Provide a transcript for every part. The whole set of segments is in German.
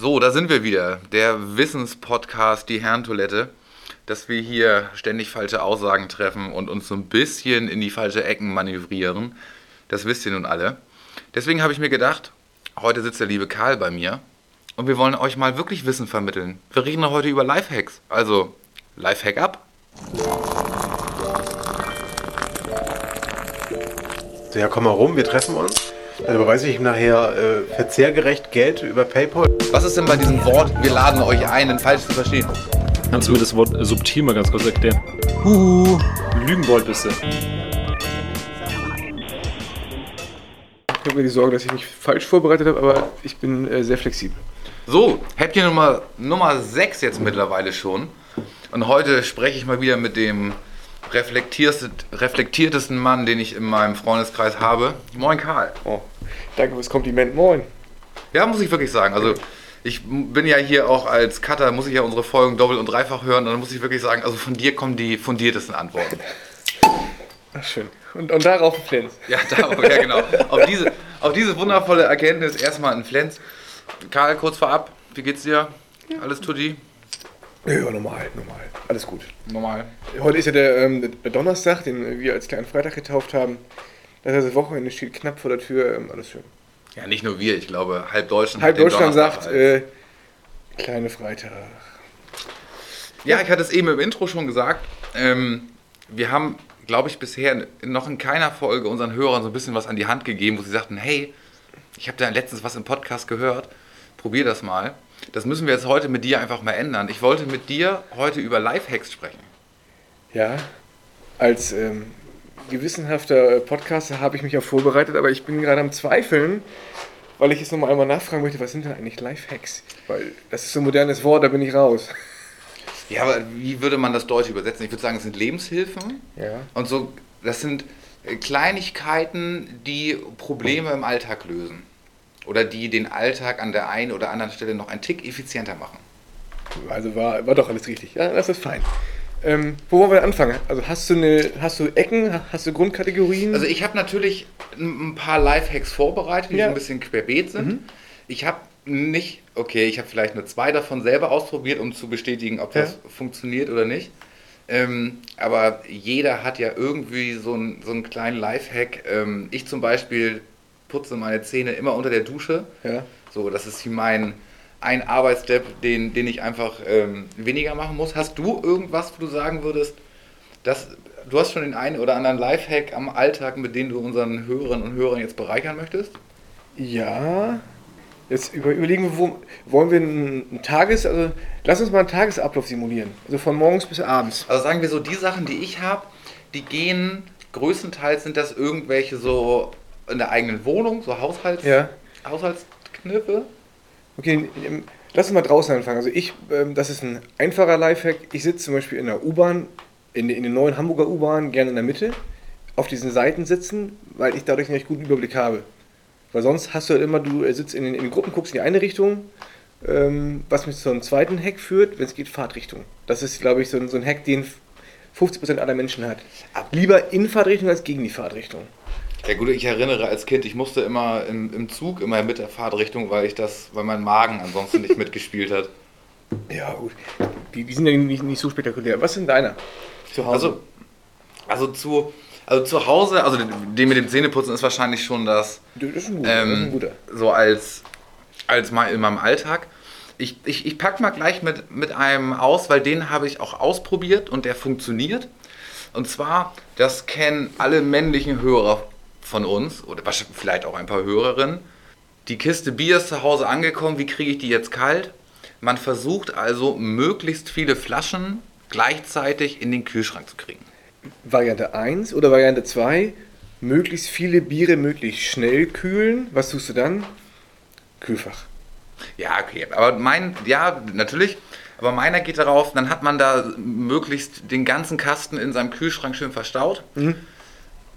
So, da sind wir wieder. Der Wissenspodcast, die Herrentoilette. Dass wir hier ständig falsche Aussagen treffen und uns so ein bisschen in die falsche Ecken manövrieren. Das wisst ihr nun alle. Deswegen habe ich mir gedacht, heute sitzt der liebe Karl bei mir und wir wollen euch mal wirklich Wissen vermitteln. Wir reden heute über Lifehacks. Also, Lifehack ab. So, ja, komm mal rum, wir treffen uns. Dann überweise ich ihm nachher äh, verzehrgerecht Geld über PayPal. Was ist denn bei diesem Wort, wir laden euch ein, denn falsch zu verstehen? Kannst du mir das Wort subtil mal ganz kurz erklären? Huhu, Lügenbold bist du. Ich habe mir die Sorge, dass ich mich falsch vorbereitet habe, aber ich bin äh, sehr flexibel. So, Häppchen Nummer, Nummer 6 jetzt mittlerweile schon. Und heute spreche ich mal wieder mit dem reflektiertesten, reflektiertesten Mann, den ich in meinem Freundeskreis habe. Moin Karl. Oh, danke fürs Kompliment. Moin. Ja, muss ich wirklich sagen. Also ich bin ja hier auch als Cutter, muss ich ja unsere Folgen doppelt und dreifach hören. Und dann muss ich wirklich sagen, also von dir kommen die fundiertesten Antworten. Ach, schön. Und, und darauf ein Flens. Ja, da, ja genau. Auf diese, auf diese wundervolle Erkenntnis erstmal ein Flens. Karl, kurz vorab, wie geht's dir? Alles tutti? Ja, normal, normal. Alles gut. Normal. Heute ist ja der, ähm, der Donnerstag, den wir als kleinen Freitag getauft haben. Das heißt, das Wochenende steht knapp vor der Tür. Ähm, alles schön. Ja, nicht nur wir, ich glaube, halb Deutschland. Halb Deutschland sagt, äh, kleine Freitag. Ja, ich hatte es eben im Intro schon gesagt. Ähm, wir haben, glaube ich, bisher noch in keiner Folge unseren Hörern so ein bisschen was an die Hand gegeben, wo sie sagten, hey, ich habe da letztens was im Podcast gehört, probier das mal. Das müssen wir jetzt heute mit dir einfach mal ändern. Ich wollte mit dir heute über Lifehacks sprechen. Ja, als ähm, gewissenhafter äh, Podcaster habe ich mich auch vorbereitet, aber ich bin gerade am Zweifeln, weil ich jetzt nochmal einmal nachfragen möchte, was sind denn eigentlich Lifehacks? Weil das ist so ein modernes Wort, da bin ich raus. Ja, aber wie würde man das Deutsch übersetzen? Ich würde sagen, es sind Lebenshilfen Ja. und so, das sind äh, Kleinigkeiten, die Probleme im Alltag lösen. Oder die den Alltag an der einen oder anderen Stelle noch ein Tick effizienter machen. Also war, war doch alles richtig. Ja, das ist fein. Ähm, wo wollen wir anfangen? Also hast du eine, hast du Ecken, hast du Grundkategorien? Also ich habe natürlich ein paar Lifehacks vorbereitet, die Ja. so ein bisschen querbeet sind. Ich habe nicht, okay, ich habe vielleicht nur zwei davon selber ausprobiert, um zu bestätigen, ob das Ja. funktioniert oder nicht. Ähm, aber jeder hat ja irgendwie so, ein, so einen kleinen Lifehack. Ähm, ich zum Beispiel putze meine Zähne immer unter der Dusche. ja. So, das ist mein ein Arbeitsstep, den, den ich einfach ähm, weniger machen muss. Hast du irgendwas, wo du sagen würdest, dass du hast schon den einen oder anderen Lifehack am Alltag, mit dem du unseren Hörerinnen und Hörern jetzt bereichern möchtest? Ja. Jetzt über, überlegen wir, wo, wollen wir einen, einen Tages-, also lass uns mal einen Tagesablauf simulieren. Also von morgens bis abends. Also sagen wir so, die Sachen, die ich habe, die gehen, größtenteils sind das irgendwelche so in der eigenen Wohnung, so Haushalts, Ja. Haushaltskniffe. Okay, ähm, lass uns mal draußen anfangen. Also ich, ähm, das ist ein einfacher Lifehack. Ich sitze zum Beispiel in der U-Bahn, in, in den neuen Hamburger U-Bahn, gerne in der Mitte, auf diesen Seiten sitzen, weil ich dadurch einen recht guten Überblick habe. Weil sonst hast du halt immer, du äh, sitzt in den, in den Gruppen, guckst in die eine Richtung, ähm, was mich zu einem zweiten Hack führt, wenn es geht, Fahrtrichtung. Das ist, glaube ich, so ein, so ein Hack, den 50% aller Menschen hat. Lieber in Fahrtrichtung als gegen die Fahrtrichtung. Ja gut, ich erinnere als Kind, ich musste immer im, im Zug immer mit der Fahrtrichtung, weil ich das, weil mein Magen ansonsten nicht mitgespielt hat. Ja, gut. Die, die sind ja nicht, nicht so spektakulär. Was sind deiner? Zu Hause. Also, also zu, also zu Hause, also den mit dem Zähneputzen ist wahrscheinlich schon das, das ist ein guter. das ist ein ähm, guter. so als, als mal in meinem Alltag. Ich, ich, ich pack mal gleich mit, mit einem aus, weil den habe ich auch ausprobiert und der funktioniert. Und zwar, das kennen alle männlichen Hörer von uns oder vielleicht auch ein paar Hörerinnen. Die Kiste Bier ist zu Hause angekommen, wie kriege ich die jetzt kalt? Man versucht also möglichst viele Flaschen gleichzeitig in den Kühlschrank zu kriegen. Variante 1 oder Variante 2, möglichst viele Biere möglichst schnell kühlen. Was tust du dann? Kühlfach. Ja, okay. Aber mein, ja, natürlich. Aber meiner geht darauf, dann hat man da möglichst den ganzen Kasten in seinem Kühlschrank schön verstaut.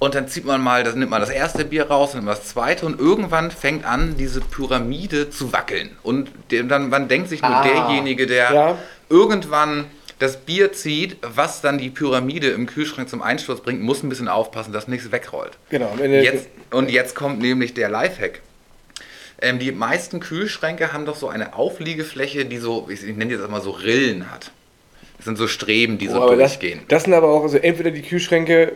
Und dann zieht man mal, das nimmt man das erste Bier raus, dann nimmt man das zweite und irgendwann fängt an, diese Pyramide zu wackeln. Und dann man denkt sich nur Ah, derjenige, der ja. irgendwann das Bier zieht, was dann die Pyramide im Kühlschrank zum Einsturz bringt, muss ein bisschen aufpassen, dass nichts wegrollt. Genau. Jetzt, und jetzt kommt nämlich der Lifehack. Ähm, die meisten Kühlschränke haben doch so eine Aufliegefläche, die so, ich, ich nenne jetzt mal so Rillen hat. Das sind so Streben, die so Oh, aber das, durchgehen. das sind aber auch also entweder die Kühlschränke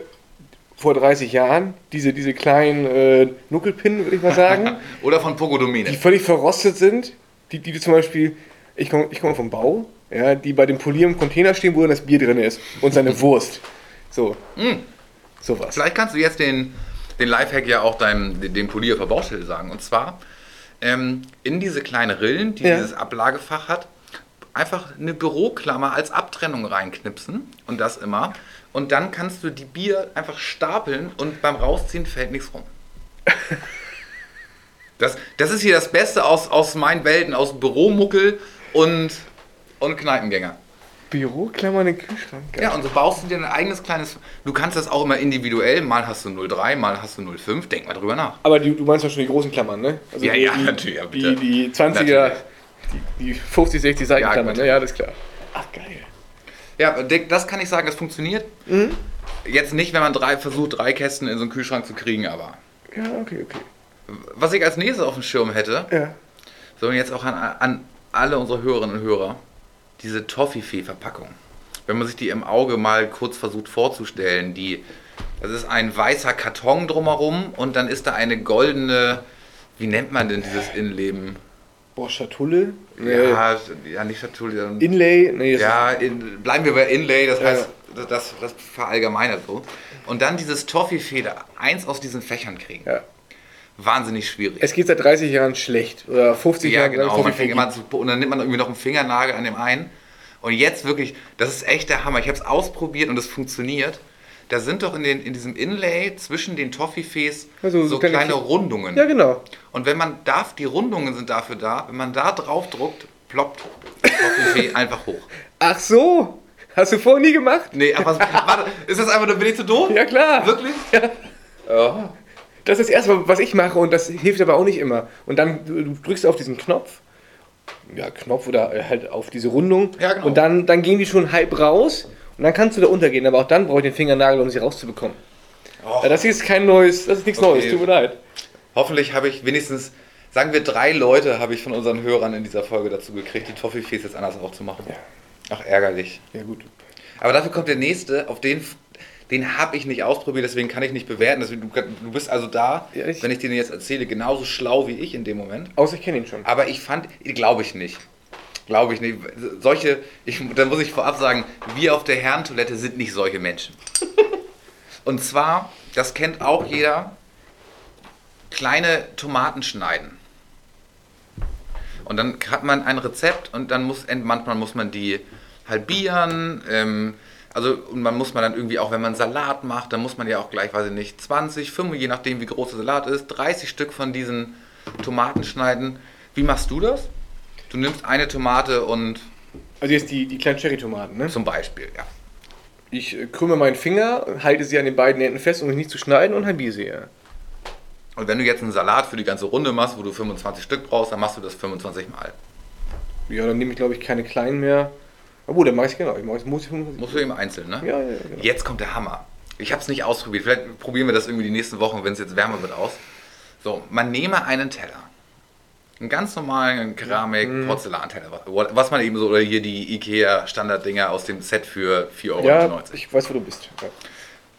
vor 30 Jahren, diese, diese kleinen äh, Nuckelpinnen, würde ich mal sagen, Oder von Pogodomine. die völlig verrostet sind, die, die du zum Beispiel, ich komme ich komm vom Bau, ja, die bei dem Polieren im Container stehen, wo dann das Bier drin ist und seine Wurst. So, Mm. sowas. Vielleicht kannst du jetzt den, den Lifehack ja auch deinem, dem Polier für Baustelle sagen. Und zwar ähm, in diese kleine Rillen, die Ja. dieses Ablagefach hat, einfach eine Büroklammer als Abtrennung reinknipsen und das immer. Und dann kannst du die Bier einfach stapeln und beim Rausziehen fällt nichts rum. Das, das ist hier das Beste aus, aus meinen Welten, aus Büromuckel und, und Kneipengänger. Büroklammer in den Kühlschrank. geil. Ja, und so baust du dir ein eigenes kleines. Du kannst das auch immer individuell. Mal hast du 03, mal hast du 05. Denk mal drüber nach. Aber du, du meinst doch schon die großen Klammern, ne? Also Ja, die, ja, die, natürlich, ja, Die, bitte. die 20er, Natürlich. die, die 50, 60 Seitenklammern, gut. ne? Ja, das ist klar. Ach, geil. Ja, das kann ich sagen, das funktioniert. Jetzt nicht, wenn man drei, versucht, drei Kästen in so einen Kühlschrank zu kriegen, aber. Ja, okay, okay. Was ich als nächstes auf dem Schirm hätte, Ja. sondern jetzt auch an, an alle unsere Hörerinnen und Hörer, diese Toffifee-Verpackung. Wenn man sich die im Auge mal kurz versucht vorzustellen, die, das ist ein weißer Karton drumherum und dann ist da eine goldene, wie nennt man denn dieses Innenleben? Boah, Schatulle? Nee. Ja, ja, nicht sondern Inlay? Nee, ja, in, bleiben wir bei Inlay, das Ja. heißt, das, das, das verallgemeinert so. Und dann dieses Toffee-Feder, eins aus diesen Fächern kriegen. Ja. Wahnsinnig schwierig. Es geht seit 30 Jahren schlecht. Oder 50 ja, Jahren. genau. seit Man fängt immer zu, und dann nimmt man irgendwie noch einen Fingernagel an dem einen. Und jetzt wirklich, das ist echt der Hammer. Ich habe es ausprobiert und es funktioniert. Da sind doch in, den, in diesem Inlay zwischen den Toffifees Also so so kleine kleine Rundungen. Ja, genau. Und wenn man darf, die Rundungen sind dafür da, wenn man da drauf druckt, ploppt Toffifee einfach hoch. Ach so. Hast du vorher nie gemacht? Nee, aber warte, ist das einfach nur, bin ich zu doof? Ja, klar. Wirklich? Ja. Ja. Das ist Erste, was ich mache und das hilft aber auch nicht immer. Und dann du, du drückst auf diesen Knopf, ja, Knopf oder halt auf diese Rundung Ja, genau. und dann, dann gehen die schon halb raus und dann kannst du da untergehen. Aber auch dann brauche ich den Fingernagel, um sie rauszubekommen. Ja, das ist kein neues, das ist nichts Okay. Neues, tut mir leid. hoffentlich habe ich wenigstens, sagen wir drei Leute, habe ich von unseren Hörern in dieser Folge dazu gekriegt, die Toffifees jetzt anders aufzumachen. Ach, ärgerlich. Ja gut. Aber dafür kommt der nächste, auf den, den habe ich nicht ausprobiert, deswegen kann ich nicht bewerten. Deswegen, du, du bist also da, Ja, ich- wenn ich dir jetzt erzähle, genauso schlau wie ich in dem Moment. Außer ich kenne ihn schon. Aber ich fand, glaube ich nicht. Glaube ich nicht. Solche, ich, da muss ich vorab sagen, wir auf der Herrentoilette sind nicht solche Menschen. Und zwar, das kennt auch jeder, kleine Tomaten schneiden. Und dann hat man ein Rezept und dann muss, manchmal muss man die halbieren. Ähm, also und man muss man dann irgendwie auch, wenn man Salat macht, dann muss man ja auch gleich, weiß ich nicht, 20, 5, je nachdem wie groß der Salat ist, 30 Stück von diesen Tomaten schneiden. Wie machst du das? Du nimmst eine Tomate und Also jetzt die, die kleinen Cherry-Tomaten, ne? zum Beispiel, ja. Ich äh, krümme meinen Finger, halte sie an den beiden Enden fest, um mich nicht zu schneiden und halbiere sie. Und wenn du jetzt einen Salat für die ganze Runde machst, wo du 25 Stück brauchst, dann machst du das 25 Mal. Ja, dann nehme ich glaube ich keine kleinen mehr. Obwohl, dann mache ich genau. Ich mache muss ich Musst du eben einzeln, ne? Ja, ja, ja, genau. Jetzt kommt der Hammer. Ich habe es nicht ausprobiert. Vielleicht probieren wir das irgendwie die nächsten Wochen, wenn es jetzt wärmer wird, aus. So, man nehme einen Teller. Einen ganz normalen Keramik-Porzellanteller. Was man eben so, oder hier die IKEA-Standarddinger aus dem Set für 4,99 Euro. Ja, ich weiß, wo du bist. Ja.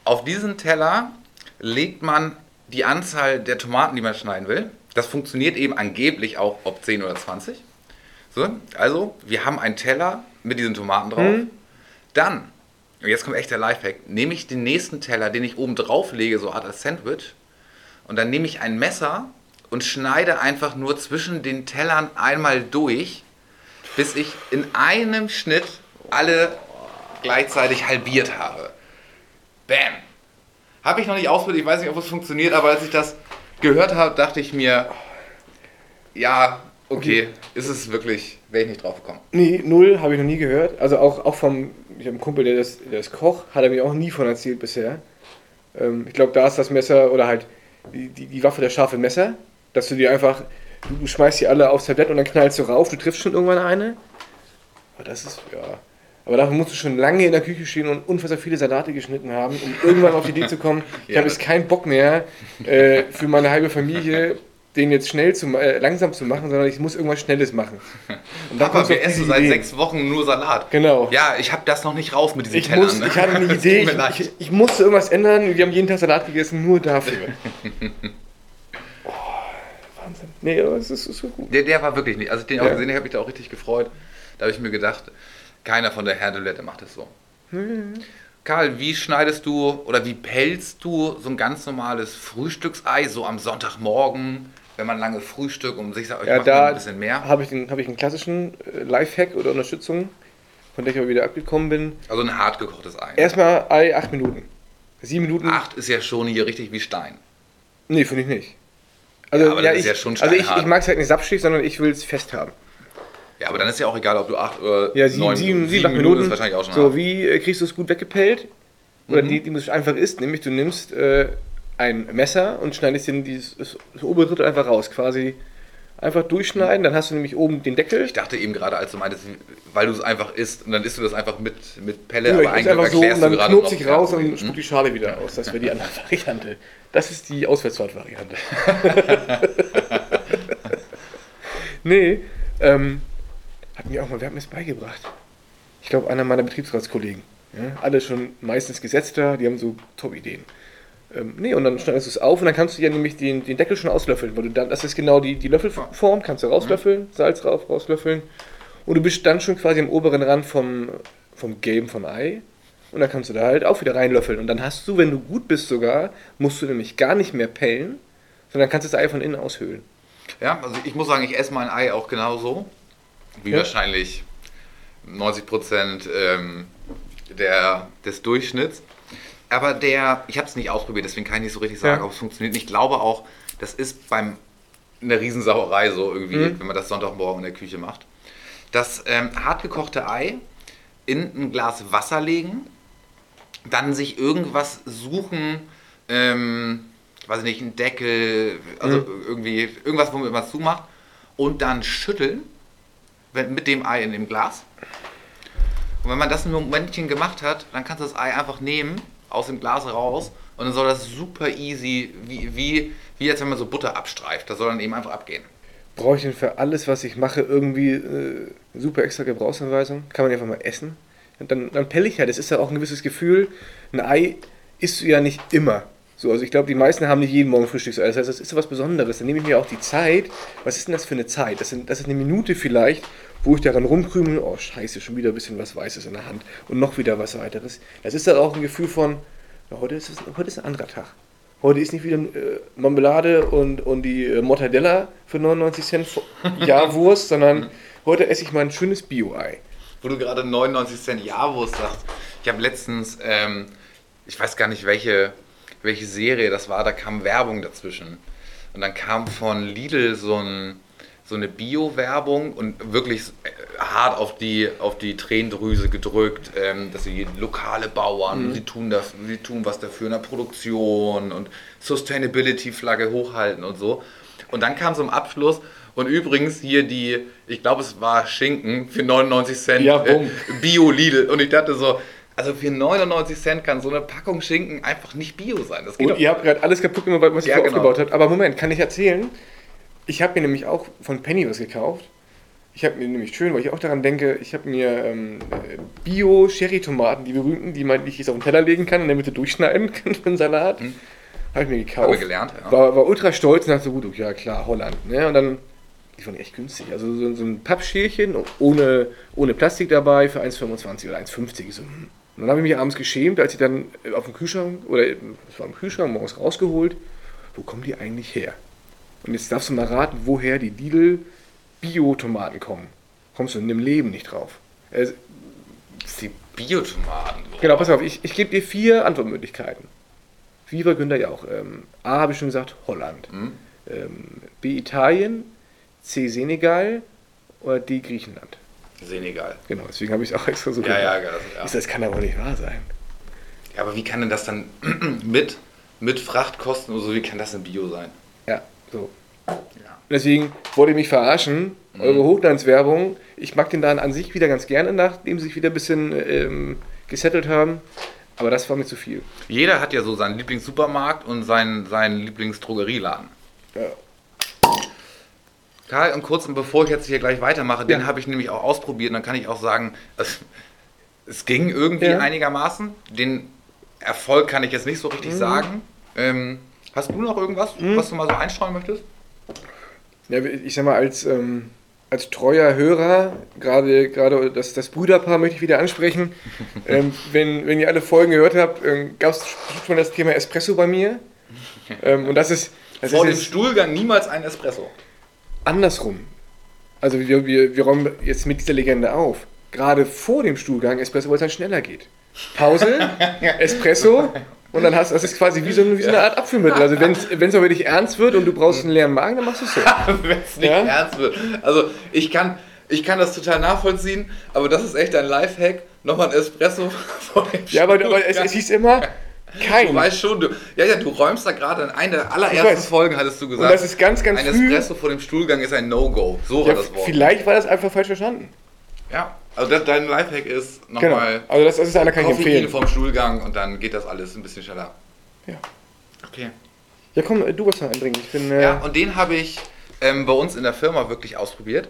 Auf diesen Teller legt man die Anzahl der Tomaten, die man schneiden will. Das funktioniert eben angeblich auch ob 10 oder 20. So, also, wir haben einen Teller mit diesen Tomaten drauf. Dann, und jetzt kommt echt der Lifehack, nehme ich den nächsten Teller, den ich oben drauf lege, so Art als Sandwich. Und dann nehme ich ein Messer und schneide einfach nur zwischen den Tellern einmal durch, bis ich in einem Schnitt alle gleichzeitig halbiert habe. Bam! Habe ich noch nicht ausprobiert, ich weiß nicht, ob es funktioniert, aber als ich das gehört habe, dachte ich mir, ja, okay, ist es wirklich, wäre ich nicht drauf gekommen. Nee, null, habe ich noch nie gehört. Also auch, auch vom, ich habe einen Kumpel, der, das, der ist Koch, hat er mir auch nie von erzählt bisher. Ähm, ich glaube, da ist das Messer oder halt die, die, die Waffe der scharfe Messer, dass du die einfach, du, schmeißt die alle aufs Tablett und dann knallst du rauf, du triffst schon irgendwann eine. Aber das ist, ja. Aber dafür musst du schon lange in der Küche stehen und unfassbar viele Salate geschnitten haben, um irgendwann auf die Idee zu kommen, ich Ja, habe jetzt keinen Bock mehr, äh, für meine halbe Familie den jetzt schnell zu, äh, langsam zu machen, sondern ich muss irgendwas Schnelles machen. Und Papa, wir essen seit Idee. sechs Wochen nur Salat. Genau. Ja, ich habe das noch nicht raus mit diesen Ich, Tellern. muss, ich hatte eine Idee, ich, ich, ich musste irgendwas ändern. Wir haben jeden Tag Salat gegessen, nur dafür. Nee, aber es ist, es ist so gut. Der, der war wirklich nicht. Als ich den auch Ja. gesehen habe, habe ich da auch richtig gefreut. Da habe ich mir gedacht, keiner von der Herdolette macht das so. Karl, wie schneidest du oder wie pelzt du so ein ganz normales Frühstücksei so am Sonntagmorgen, wenn man lange frühstückt und sich sagt, Ja, mal da ein bisschen mehr? habe ich, den- habe ich einen klassischen äh, Lifehack oder Unterstützung, von der ich aber wieder abgekommen bin. Also ein hart gekochtes Ei. Erstmal Ei 8 Minuten. 7 Minuten. Acht ist ja schon hier richtig wie Stein. Nee, finde ich nicht. Also, Ja, aber ist ich, ja schon also ich, ich mag es halt nicht sapschig, sondern ich will es fest haben. Ja, aber dann ist ja auch egal, ob du acht oder Ja, sieben, neun sieben, Minuten. sieben, acht Minuten Minuten. ist wahrscheinlich auch schon so, wie äh, kriegst du es gut weggepellt? Oder Mhm. die, die es einfach ist, nämlich du nimmst äh, ein Messer und schneidest den dieses, das obere Drittel einfach raus, quasi einfach durchschneiden, dann hast du nämlich oben den Deckel. Ich dachte eben gerade, als du meintest, weil du es einfach isst und dann isst du das einfach mit, mit Pelle, Ja, aber ich eigentlich einfach so und dann noch sich raus okay. und spuckt die Schale wieder aus. Das wäre die andere Variante. Das ist die Auswärtsfahrt-Variante. nee, ähm, hat mir auch mal, wer hat mir das beigebracht? Ich glaube, einer meiner Betriebsratskollegen. Ja, alle schon meistens Gesetzter, die haben so Top-Ideen. Ähm, nee, und dann schneidest du es auf und dann kannst du ja nämlich den, den Deckel schon auslöffeln, weil du dann, das ist genau die, die Löffelform, kannst du rauslöffeln, Salz rauf, rauslöffeln. Und du bist dann schon quasi am oberen Rand vom, vom Gelben vom Ei. Und dann kannst du da halt auch wieder reinlöffeln. Und dann hast du, wenn du gut bist sogar, musst du nämlich gar nicht mehr pellen, sondern kannst das Ei von innen aushöhlen. Ja, also ich muss sagen, ich esse mein Ei auch genauso. Wie Ja. wahrscheinlich 90 Prozent ähm, der, des Durchschnitts. Aber der, ich habe es nicht ausprobiert, deswegen kann ich nicht so richtig sagen, Ja. ob es funktioniert. Ich glaube auch, das ist beim eine Riesensauerei so irgendwie, Mhm. wenn man das Sonntagmorgen in der Küche macht. Das ähm, hartgekochte Ei in ein Glas Wasser legen, dann sich irgendwas suchen, ähm, weiß ich nicht, einen Deckel, also irgendwie irgendwas, womit man es zumacht und dann schütteln mit dem Ei in dem Glas. Und wenn man das ein Momentchen gemacht hat, dann kannst du das Ei einfach nehmen, aus dem Glas raus und dann soll das super easy, wie, wie, wie als wenn man so Butter abstreift, das soll dann eben einfach abgehen. Brauche ich denn für alles, was ich mache, irgendwie äh, super extra Gebrauchsanweisung? Kann man einfach mal essen? Und dann, dann pelle ich ja. Das ist ja auch ein gewisses Gefühl. Ein Ei isst du ja nicht immer. So, also ich glaube, die meisten haben nicht jeden Morgen Frühstücksei. Das heißt, das ist so was Besonderes. Dann nehme ich mir auch die Zeit. Was ist denn das für eine Zeit? Das, sind, das ist eine Minute vielleicht, wo ich daran rumkrümel. Oh, scheiße, schon wieder ein bisschen was Weißes in der Hand. Und noch wieder was weiteres. Das ist dann auch ein Gefühl von, ja, heute, ist es, heute ist ein anderer Tag. Heute ist nicht wieder äh, Marmelade und, und die äh, Mortadella für 99 Cent Jahrwurst, sondern heute esse ich mal ein schönes Bio-Ei. Wo du gerade 99 Cent Jahrwurst sagst. Ich habe letztens, ähm, ich weiß gar nicht, welche, welche Serie das war, da kam Werbung dazwischen. Und dann kam von Lidl so, ein, so eine Bio-Werbung und wirklich hart auf die, auf die Tränendrüse gedrückt, ähm, dass sie lokale Bauern, sie, tun das, sie tun was dafür in der Produktion und Sustainability-Flagge hochhalten und so. Und dann kam zum Abschluss und übrigens hier die, ich glaube es war Schinken für 99 Cent Ja, äh, bumm. Bio Lidl. Und ich dachte so, also für 99 Cent kann so eine Packung Schinken einfach nicht Bio sein. Das geht Und ihr habt gerade alles kaputt gemacht, was ihr Ja, vorher genau. aufgebaut habt. Aber Moment, kann ich erzählen? Ich habe mir nämlich auch von Penny was gekauft. Ich habe mir nämlich schön, weil ich auch daran denke, ich habe mir ähm, Bio-Sherry-Tomaten, die berühmten, die man die ich jetzt auf den Teller legen kann und in der Mitte durchschneiden kann für einen Salat. Habe ich mir gekauft. Haben wir gelernt, ja. War, war ultra stolz und dachte so, gut, ja klar, Holland. Ne? Und dann, die waren echt günstig. Also so, so ein Pappschälchen ohne, ohne Plastik dabei für 1,25 oder 1,50. So. hm. Und dann habe ich mich abends geschämt, als ich dann äh, auf dem Kühlschrank, oder es war im Kühlschrank morgens rausgeholt, wo kommen die eigentlich her? Und jetzt darfst du mal raten, woher die Lidl Bio-Tomaten kommen. Kommst du in dem Leben nicht drauf. Also, Die Biotomaten. Genau, pass auf, ich, ich gebe dir vier Antwortmöglichkeiten. Wie war Günther ja auch. Ähm, A habe ich schon gesagt, Holland. Hm? Ähm, B Italien, C Senegal oder D Griechenland. Senegal. Genau, deswegen habe ich es auch extra so Ja, ja, gemacht. ja. Ist, Das kann aber nicht wahr sein. Ja, aber wie kann denn das dann mit, mit Frachtkosten oder so, wie kann das denn Bio sein? So. Deswegen wollte ich mich verarschen. Mhm. Eure Hochglanzwerbung. Ich mag den dann an sich wieder ganz gerne, nachdem sie sich wieder ein bisschen ähm, gesettelt haben. Aber das war mir zu viel. Jeder hat ja so seinen Lieblingssupermarkt und seinen, seinen Lieblingsdrogerieladen. Ja. Karl, und kurz bevor ich jetzt hier gleich weitermache, den Ja. habe ich nämlich auch ausprobiert und dann kann ich auch sagen, es, es ging irgendwie Ja. einigermaßen. Den Erfolg kann ich jetzt nicht so richtig Mhm. sagen. Ähm, hast du noch irgendwas, was du mal so einstreuen möchtest? Ja, ich sag mal, als, ähm, als treuer Hörer, gerade gerade das, das Brüderpaar möchte ich wieder ansprechen. ähm, wenn, wenn ihr alle Folgen gehört habt, ähm, gab es schon das Thema Espresso bei mir. Ähm, und das ist, das Vor ist dem Stuhlgang niemals ein Espresso. andersrum. Also wir, wir, wir räumen jetzt mit dieser Legende auf. Gerade vor dem Stuhlgang Espresso, weil es dann schneller geht. Pause, Espresso und dann hast du, das ist quasi wie so, eine- wie so eine Art Abführmittel. Also wenn es mal wirklich ernst wird und du brauchst einen leeren Magen, dann machst du es so. Wenn es nicht Ja? ernst wird. Also ich kann, ich kann das total nachvollziehen, aber das ist echt ein Lifehack. Nochmal ein Espresso vor dem Ja, aber, aber es, es hieß immer kein. Du weißt schon, du, ja, ja, du räumst da gerade in einer der allerersten. Folgen, hattest du und gesagt. das ist ganz, ganz ein früh. Espresso vor dem Stuhlgang ist ein No-Go. So war Ja, das Wort. vielleicht war das einfach falsch verstanden. Ja, also das, dein Lifehack ist Genau. nochmal Also das, das ist einer, kann ich empfehlen. vom Stuhlgang und dann geht das alles ein bisschen schneller. Ja. Okay. Ja, komm, du was einbringen. Ich bin. Äh, Ja, und den habe ich ähm, bei uns in der Firma wirklich ausprobiert.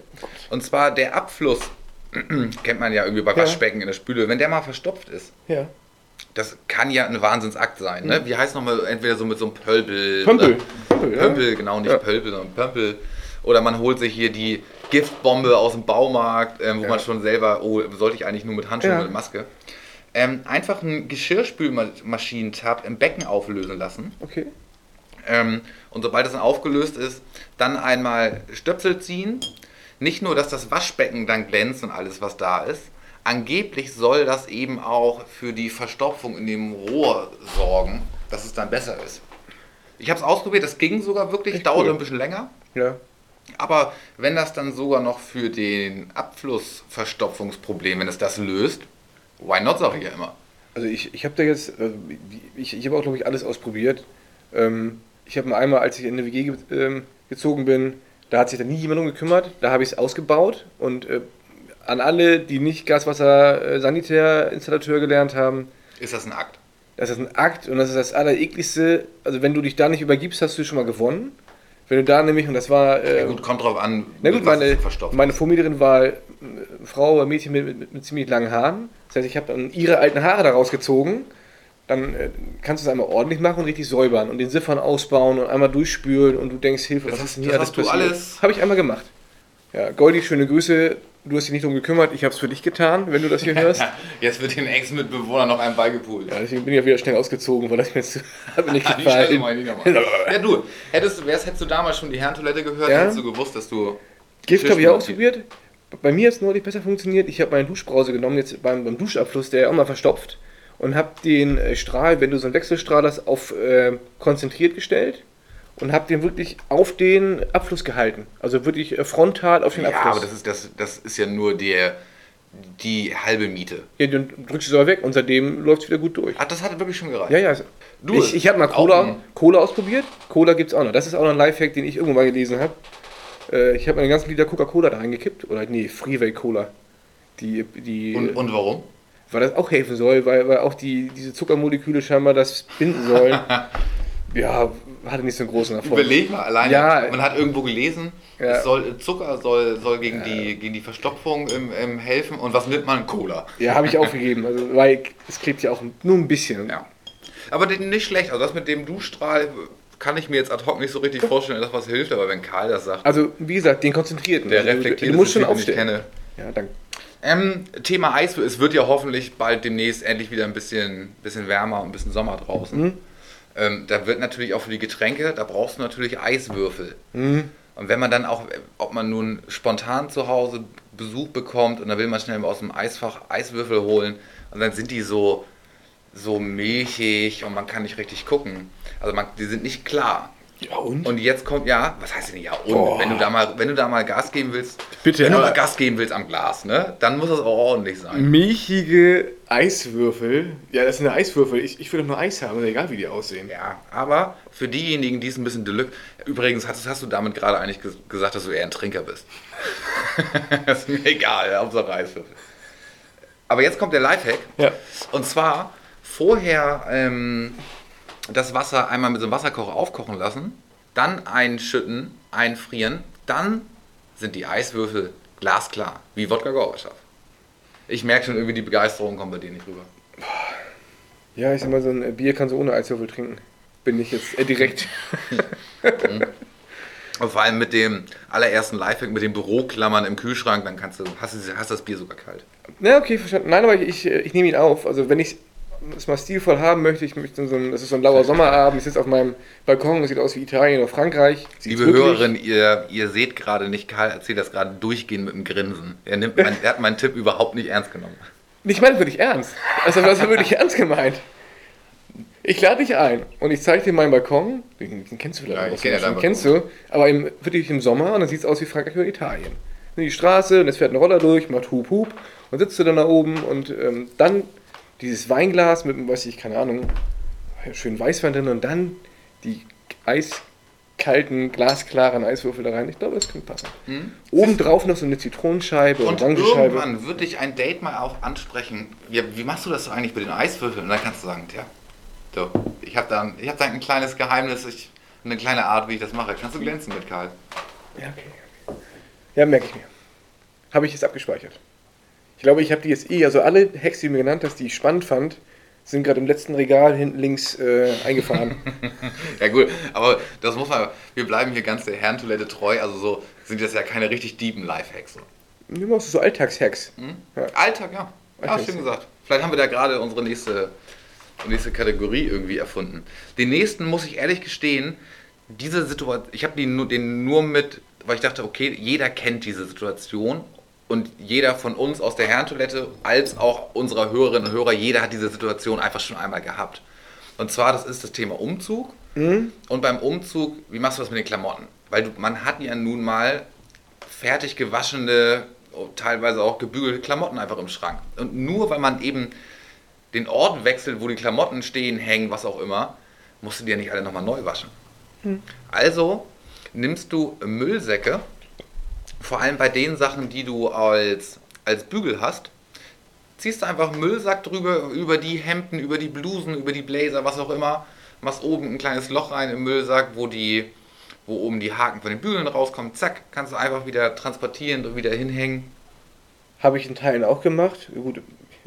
Und zwar der Abfluss, kennt man ja irgendwie bei Ja. Waschbecken in der Spüle, wenn der mal verstopft ist. ja. Das kann ja ein Wahnsinnsakt sein. Ne? Wie heißt nochmal, entweder so mit so einem Pölpel. Pömpel. oder- Pömpel, ja. Pömpel, genau, nicht Ja. Pölpel, sondern Pömpel. Oder man holt sich hier die Giftbombe aus dem Baumarkt, ähm, wo Ja. man schon selber, oh, sollte ich eigentlich nur mit Handschuhen Ja. und Maske. Ähm, einfach einen Geschirrspülmaschinentab im Becken auflösen lassen. Okay. Ähm, und sobald es dann aufgelöst ist, dann einmal Stöpsel ziehen. Nicht nur, dass das Waschbecken dann glänzt und alles, was da ist. Angeblich soll das eben auch für die Verstopfung in dem Rohr sorgen, dass es dann besser ist. Ich habe es ausprobiert, das ging sogar wirklich, Echt dauerte cool. ein bisschen länger. Ja. Aber wenn das dann sogar noch für den Abflussverstopfungsproblem, wenn es das löst, why not, sage ich ja immer. Also ich, ich habe da jetzt, also ich, ich habe auch glaube ich alles ausprobiert. Ähm, ich habe mal einmal, als ich in eine WG ähm, gezogen bin, da hat sich da nie jemand um gekümmert. Da habe ich es ausgebaut und äh, an alle, die nicht Gaswasser äh, gelernt haben, Ist das ein Akt? das ist ein Akt und das ist das Allerekligste. Also wenn du dich da nicht übergibst, hast du schon mal gewonnen. Wenn du da nämlich, und das war... Äh, Ja gut, kommt drauf an, Na gut, meine, meine Vormieterin war äh, Frau, ein Mädchen mit, mit, mit ziemlich langen Haaren. Das heißt, ich habe dann ihre alten Haare daraus gezogen. Dann äh, kannst du es einmal ordentlich machen und richtig säubern und den Siphon ausbauen und einmal durchspülen und du denkst, Hilfe, Das was hast- ist denn hier das alles hast du passiert? alles- Habe ich einmal gemacht. Ja, Goldi, schöne Grüße. Du hast dich nicht drum gekümmert, ich habe es für dich getan, wenn du das hier hörst. Jetzt wird dem Ex-Mitbewohner noch ein beigepult. Ja, deswegen bin ich auch wieder schnell ausgezogen, weil das mir mir nicht gefallen. ja, du, hättest du, wärst, hättest du damals schon die Herrentoilette gehört, Ja. hättest du gewusst, dass du. Gift habe ich auch ausprobiert. Bei mir hat es neulich besser funktioniert. Ich habe meine Duschbrause genommen, jetzt beim, beim Duschabfluss, der ja auch mal verstopft. Und habe den äh, Strahl, wenn du so einen Wechselstrahl hast, auf äh, konzentriert gestellt. Und habe den wirklich auf den Abfluss gehalten. Also wirklich äh, frontal auf den Ja, Abfluss. aber das ist, das, das ist ja nur der, die halbe Miete. ja, dann drückst du es aber weg und seitdem läuft es wieder gut durch. Ach, das hat wirklich schon gereicht. Ja, ja. Du, ich ich habe mal Cola, Cola ausprobiert. Cola gibt es auch noch. Das ist auch noch ein Lifehack, den ich irgendwo mal gelesen habe. Äh, ich habe einen ganzen Liter Coca-Cola da reingekippt. Oder nee, Freeway Cola. Die, die, Und, und warum? weil das auch helfen soll, weil, weil auch die, diese Zuckermoleküle scheinbar das binden sollen. ja, hatte nicht so einen großen Erfolg. Überleg mal alleine. Ja. Man hat irgendwo gelesen, Ja. soll, Zucker soll, soll gegen, die, gegen die Verstopfung ähm, ähm, helfen. Und was nimmt man? Cola. Ja, habe ich aufgegeben, also, weil es klebt ja auch nur ein bisschen. Ja. Aber den- nicht schlecht. Also das mit dem Duschstrahl kann ich mir jetzt ad hoc nicht so richtig vorstellen, dass was hilft. Aber wenn Karl das sagt, Also, wie gesagt, den konzentrierten. der also, reflektiert musst schon den ich aufstehen. kenne. Ja, danke. Ähm, Thema Eis, es wird ja hoffentlich bald demnächst endlich wieder ein bisschen, bisschen wärmer und ein bisschen Sommer draußen. Mhm. Ähm, da wird natürlich auch für die Getränke, da brauchst du natürlich Eiswürfel. Mhm. Und wenn man dann auch, ob man nun spontan zu Hause Besuch bekommt und dann will man schnell aus dem Eisfach Eiswürfel holen und dann sind die so, so milchig und man kann nicht richtig gucken. Also man, die sind nicht klar. Ja, und? Und jetzt kommt, ja, was heißt denn ja, und Boah. wenn du da mal, wenn du da mal Gas geben willst, Bitte, wenn du mal Gas geben willst am Glas, ne, dann muss das auch ordentlich sein. Milchige Eiswürfel. Ja, das sind ja Eiswürfel. Ich, ich will doch nur Eis haben, egal wie die aussehen. Ja, aber für diejenigen, die es ein bisschen deluxe. Übrigens, hast, hast du damit gerade eigentlich ges- gesagt, dass du eher ein Trinker bist? das ist mir egal, Hauptsache Eiswürfel. Aber jetzt kommt der Lifehack. Ja. Und zwar vorher ähm, das Wasser einmal mit so einem Wasserkocher aufkochen lassen, dann einschütten, einfrieren, dann sind die Eiswürfel glasklar, wie Wodka Gorbatschow. Ich merke schon irgendwie, die Begeisterung kommt bei dir nicht rüber. Ja, ich sag mal, so ein Bier kannst du ohne Eiswürfel trinken. Bin ich jetzt äh, direkt. Und vor allem mit dem allerersten Lifehack, mit den Büroklammern im Kühlschrank, dann kannst du, hast du hast das Bier sogar kalt. Na, okay, verstanden. Nein, aber ich, ich, ich nehme ihn auf. Also, wenn ich es mal stilvoll haben möchte, ich möchte so ein, das ist so ein lauer Sommerabend, ich sitze auf meinem Balkon, es sieht aus wie Italien oder Frankreich. Liebe Hörerin, ihr, ihr seht gerade nicht, Karl erzählt das gerade durchgehend mit einem Grinsen. Er, nimmt mein, er hat meinen Tipp überhaupt nicht ernst genommen. Ich meine wirklich ernst. Also, das war wirklich ernst gemeint. Ich lade dich ein und ich zeige dir meinen Balkon. Den, den kennst du vielleicht Ja, ich kenn den kennst du. Aber im, wirklich im Sommer und dann sieht es aus wie Frankreich oder Italien. Die Straße und es fährt ein Roller durch, macht Hup Hup und sitzt du dann da oben und ähm, dann dieses Weinglas mit, einem, weiß ich, keine Ahnung, schön Weißwein drin und dann die eiskalten, glasklaren Eiswürfel da rein. Ich glaube, das könnte passen. Obendrauf noch so eine Zitronenscheibe Und Orangenscheibe. irgendwann wird dich ein Date mal auch ansprechen. Ja, wie machst du das so eigentlich mit den Eiswürfeln? Und dann kannst du sagen, tja, so, ich habe da, ich hab da ein kleines Geheimnis, ich, eine kleine Art, wie ich das mache. Kannst du glänzen mit, Karl? Ja, okay. Ja, merke ich mir. Habe ich jetzt abgespeichert. Ich glaube, ich habe die jetzt eh, also alle Hacks, die du mir genannt hast, die ich spannend fand, sind gerade im letzten Regal hinten links äh, eingefahren. Ja gut, aber das muss man, wir bleiben hier ganz der Herrentoilette treu, also so sind das ja keine richtig deepen Lifehacks. So. Nimm auch so Alltagshacks. Ja. Alltag, ja. Ja, Alltags- schön gesagt. Vielleicht haben wir da gerade unsere nächste, nächste Kategorie irgendwie erfunden. Den nächsten muss ich ehrlich gestehen, diese Situation, ich habe den nur mit, weil ich dachte, okay, jeder kennt diese Situation und jeder von uns aus der Herrentoilette, als auch unserer Hörerinnen und Hörer, jeder hat diese Situation einfach schon einmal gehabt. Und zwar, das ist das Thema Umzug. Und beim Umzug, wie machst du das mit den Klamotten? Weil du, man hat ja nun mal fertig gewaschene, oh, teilweise auch gebügelte Klamotten einfach im Schrank. Und nur weil man eben den Ort wechselt, wo die Klamotten stehen, hängen, was auch immer, musst du die ja nicht alle nochmal neu waschen. Also nimmst du Müllsäcke, vor allem bei den Sachen, die du als, als Bügel hast, ziehst du einfach Müllsack drüber, über die Hemden, über die Blusen, über die Blazer, was auch immer, machst oben ein kleines Loch rein im Müllsack, wo die, wo oben die Haken von den Bügeln rauskommen, zack, kannst du einfach wieder transportieren und wieder hinhängen. Habe ich in Teilen auch gemacht. Gut,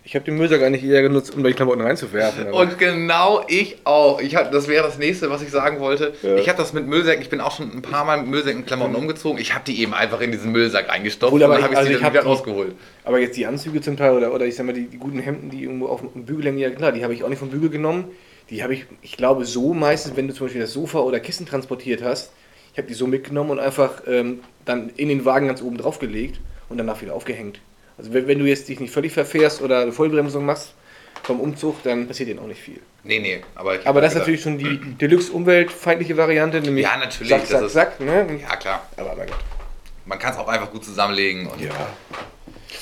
ich habe den Müllsack gar nicht eher genutzt, um da die Klamotten reinzuwerfen. aber- Und genau ich auch. Ich hab, das wäre das nächste, was ich sagen wollte. Ja. Ich habe das mit Müllsäcken, ich bin auch schon ein paar Mal mit Müllsäcken-Klamotten umgezogen. Ich habe die eben einfach in diesen Müllsack reingestopft Obwohl, aber und dann habe ich- also sie ich hab wieder die- rausgeholt. Aber jetzt die Anzüge zum Teil oder, oder ich sag mal, die, die guten Hemden, die irgendwo auf dem Bügel hängen, ja klar, die habe ich auch nicht vom Bügel genommen. Die habe ich, ich glaube, so meistens, wenn du zum Beispiel das Sofa oder Kissen transportiert hast, ich habe die so mitgenommen und einfach ähm, dann in den Wagen ganz oben drauf gelegt und danach wieder aufgehängt. Also wenn, wenn du jetzt dich nicht völlig verfährst oder eine Vollbremsung machst vom Umzug, dann passiert dir auch nicht viel. Nee, nee. Aber, ich Aber das ist natürlich schon die Deluxe-umweltfeindliche Variante, nämlich Ja, natürlich, Sack, das Sack, ist- Sack. Ne? Ja, klar. Aber mein Gott. Man kann es auch einfach gut zusammenlegen. Und Ja.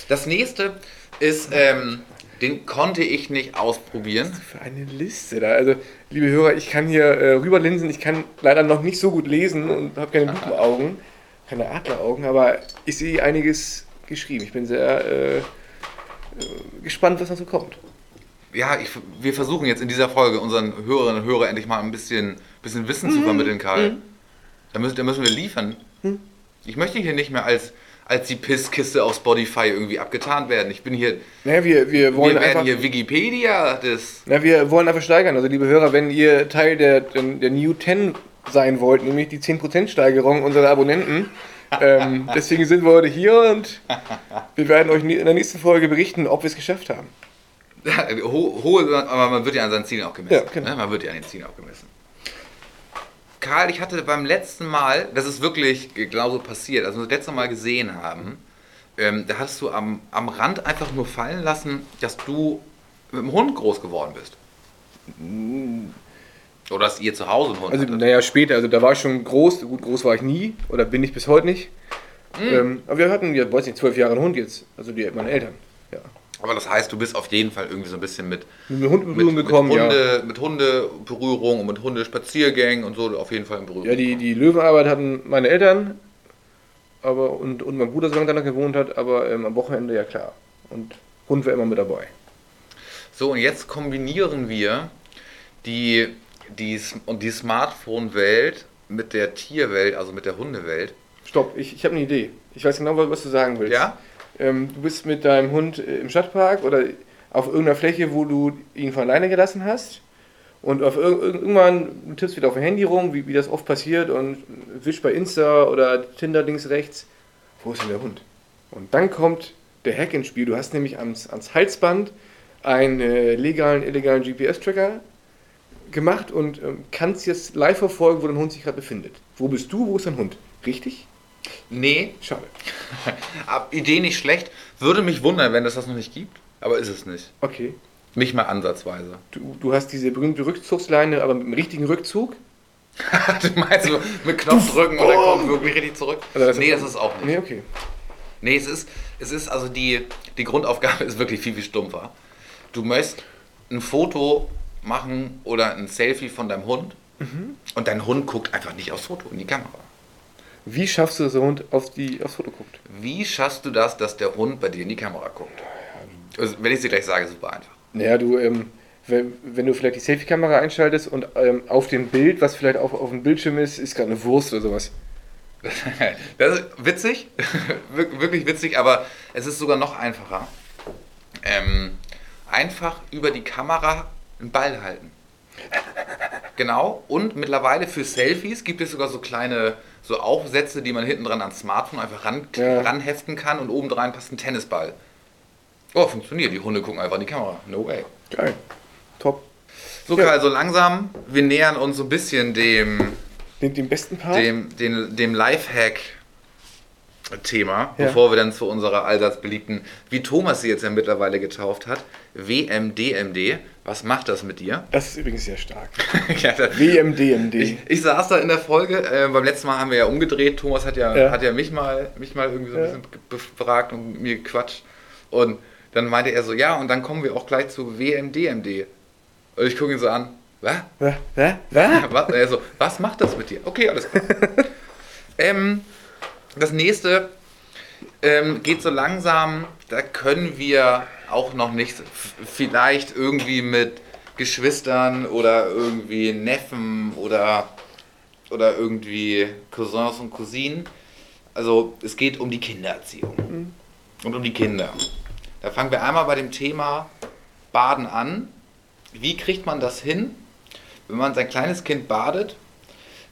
Das nächste ist, ähm, den konnte ich nicht ausprobieren. Für eine Liste da. Also, liebe Hörer, ich kann hier äh, rüberlinsen. Ich kann leider noch nicht so gut lesen und habe keine Lupenaugen, keine Adleraugen, aber ich sehe einiges geschrieben. Ich bin sehr äh, gespannt, was da so kommt. Ja, ich, wir versuchen jetzt in dieser Folge unseren Hörerinnen und Hörern endlich mal ein bisschen, bisschen Wissen zu vermitteln, Karl. Da, müssen, da müssen wir liefern. Ich möchte hier nicht mehr als, als die Pisskiste auf Spotify irgendwie abgetan werden. Ich bin hier, Naja, wir, wir wollen wir werden einfach. hier Wikipedia des... Na, wir wollen einfach steigern. Also, liebe Hörer, wenn ihr Teil der, der, der New 10 sein wollt, nämlich die 10% Steigerung unserer Abonnenten, ähm, deswegen sind wir heute hier und wir werden euch in der nächsten Folge berichten, ob wir es geschafft haben. Ho hohe, aber man wird ja an seinen Zielen auch gemessen. Ja, genau. ne? Man wird ja an den Zielen auch gemessen. Karl, ich hatte beim letzten Mal, das ist wirklich genauso passiert, als wir das letzte Mal gesehen haben, ähm, da hast du am, am Rand einfach nur fallen lassen, dass du mit dem Hund groß geworden bist. Oder dass ihr zu Hause einen Hund Also, hattet. naja, später, also da war ich schon groß, gut, groß war ich nie, oder bin ich bis heute nicht. Hm. Ähm, aber wir hatten, ja, weiß nicht, zwölf Jahre einen Hund jetzt, also die, meine Eltern. Ja. Aber das heißt, du bist auf jeden Fall irgendwie so ein bisschen mit, Mit dem Hund in mit, Berührung mit, gekommen, ja. Hunde, mit Hundeberührung und mit Hundespaziergängen und so auf jeden Fall in Berührung. Ja, die, die Löwenarbeit hatten meine Eltern aber, und, und mein Bruder, solange da noch gewohnt hat, aber ähm, am Wochenende ja klar. Und Hund war immer mit dabei. So, und jetzt kombinieren wir die, die, und die Smartphone-Welt mit der Tierwelt, also mit der Hundewelt. Stopp, ich, ich habe eine Idee. Ich weiß genau, was du sagen willst. Ja? Ähm, du bist mit deinem Hund äh, im Stadtpark oder auf irgendeiner Fläche, wo du ihn von alleine gelassen hast. Und auf ir irgendwann du tippst wieder auf dem Handy rum, wie, wie das oft passiert, und wischst bei Insta oder Tinder links, rechts. Wo ist denn der Hund? Und dann kommt der Hack ins Spiel. Du hast nämlich ans, ans Halsband einen äh, legalen, illegalen GPS-Tracker gemacht und ähm, kannst jetzt live verfolgen, wo dein Hund sich gerade befindet. Wo bist du, wo ist dein Hund? Richtig? Nee, Schade. Idee nicht schlecht. Würde mich wundern, wenn es das noch nicht gibt. Aber ist es nicht. Okay. Nicht mal ansatzweise. Du, du hast diese berühmte Rückzugsleine, aber mit dem richtigen Rückzug. du meinst so mit Knopf drücken und dann kommt wirklich richtig zurück? Also das- nee, das ist auch nicht. Nee, okay. Nee, es ist, es ist also die, die Grundaufgabe ist wirklich viel, viel stumpfer. Du möchtest ein Foto machen oder ein Selfie von deinem Hund und dein Hund guckt einfach nicht aufs Foto, in die Kamera. Wie schaffst du, dass der Hund auf die, aufs Foto guckt? Wie schaffst du das, dass der Hund bei dir in die Kamera guckt? Also, wenn ich es dir gleich sage, super einfach. Naja, du, ähm, wenn, wenn du vielleicht die Selfie-Kamera einschaltest und ähm, auf dem Bild, was vielleicht auf, auf dem Bildschirm ist, ist gerade eine Wurst oder sowas. Das ist witzig, Wir- wirklich witzig, aber es ist sogar noch einfacher. Ähm, einfach über die Kamera einen Ball halten. Genau, und mittlerweile für Selfies gibt es sogar so kleine so Aufsätze, die man hinten dran ans Smartphone einfach ran, Ja. ranheften kann und obendrein passt ein Tennisball. Oh, funktioniert. Die Hunde gucken einfach in die Kamera. No way. Geil. Top. So, Ja. Karl, so langsam, wir nähern uns so ein bisschen dem, Den, den besten Part? dem, dem, dem Lifehack-Thema, Ja. bevor wir dann zu unserer allseits beliebten, wie Thomas sie jetzt ja mittlerweile getauft hat, WMDMD. Was macht das mit dir? Das ist übrigens sehr stark. ja, WMDMD. ich, ich saß da in der Folge, äh, beim letzten Mal haben wir ja umgedreht, Thomas hat ja, Ja. Hat ja mich, mal, mich mal irgendwie so ein bisschen befragt und mir gequatscht. Und dann meinte er so, ja, und dann kommen wir auch gleich zu WMDMD. Und ich gucke ihn so an, was? Was, er so, was macht das mit dir? Okay, alles klar. ähm, das nächste ähm, geht so langsam, da können wir auch noch nicht, vielleicht irgendwie mit Geschwistern oder irgendwie Neffen oder, oder irgendwie Cousins und Cousinen. Also es geht um die Kindererziehung und um die Kinder. Da fangen wir einmal bei dem Thema Baden an. Wie kriegt man das hin, wenn man sein kleines Kind badet,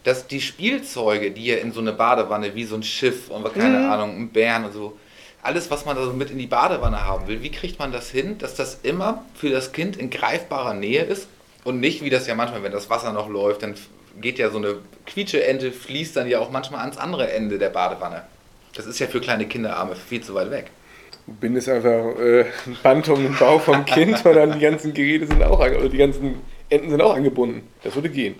dass die Spielzeuge, die er in so eine Badewanne, wie so ein Schiff und keine Mhm. Ahnung, ein Bären und so, alles, was man da so mit in die Badewanne haben will, wie kriegt man das hin, dass das immer für das Kind in greifbarer Nähe ist und nicht, wie das ja manchmal, wenn das Wasser noch läuft, dann geht ja so eine Quietscheente, fließt dann ja auch manchmal ans andere Ende der Badewanne. Das ist ja für kleine Kinderarme viel zu weit weg. Du bindest einfach äh, ein Band um den Bauch vom Kind und dann die ganzen Geräte sind auch, oder die ganzen Enden sind auch angebunden. Das würde gehen.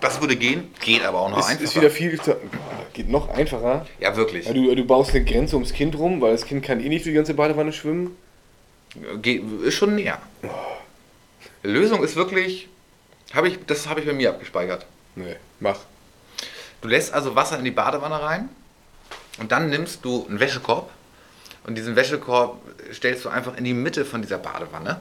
Das würde gehen, geht aber auch noch Ist, einfacher. ist wieder viel geht noch einfacher. ja, wirklich. Du, du baust eine Grenze ums Kind rum, weil das Kind kann eh nicht durch die ganze Badewanne schwimmen. Ge ist schon näher. Lösung ist wirklich, habe ich, das habe ich bei mir abgespeichert. Nee, mach. Du lässt also Wasser in die Badewanne rein und dann nimmst du einen Wäschekorb und diesen Wäschekorb stellst du einfach in die Mitte von dieser Badewanne.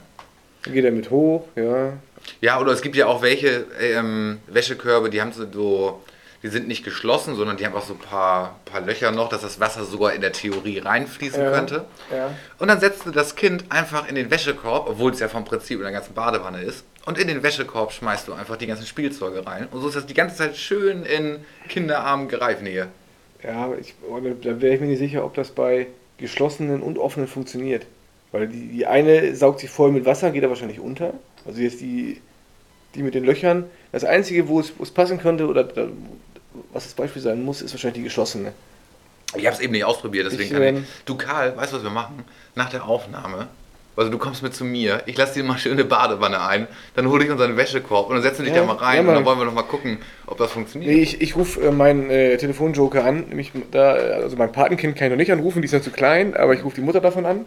Geht er mit hoch, ja. Ja, oder es gibt ja auch welche ähm, Wäschekörbe, die haben so, die sind nicht geschlossen, sondern die haben auch so ein paar, paar Löcher noch, dass das Wasser sogar in der Theorie reinfließen Ja. könnte. Ja. Und dann setzt du das Kind einfach in den Wäschekorb, obwohl es ja vom Prinzip in der ganzen Badewanne ist. Und in den Wäschekorb schmeißt du einfach die ganzen Spielzeuge rein. Und so ist das die ganze Zeit schön in kinderarmen Greifnähe. Ja, aber ich, oh, da wäre ich mir nicht sicher, ob das bei geschlossenen und offenen funktioniert. Weil die, die eine saugt sich voll mit Wasser, geht da wahrscheinlich unter. Also jetzt die, die mit den Löchern. Das Einzige, wo es, wo es passen könnte oder da, was das Beispiel sein muss, ist wahrscheinlich die geschlossene. Ich habe es eben nicht ausprobiert, deswegen Ich, kann ähm, ich. Du Karl, weißt du, was wir machen? Nach der Aufnahme. Also du kommst mit zu mir, ich lasse dir mal schön eine Badewanne ein, dann hole ich unseren Wäschekorb und dann setzen wir dich Ja, da mal rein ja, und dann wollen wir noch mal gucken, ob das funktioniert. Nee, ich, ich rufe äh, meinen äh, Telefonjoker an. Nämlich da, äh, also mein Patenkind kann ich noch nicht anrufen, die ist noch zu klein, aber ich rufe die Mutter davon an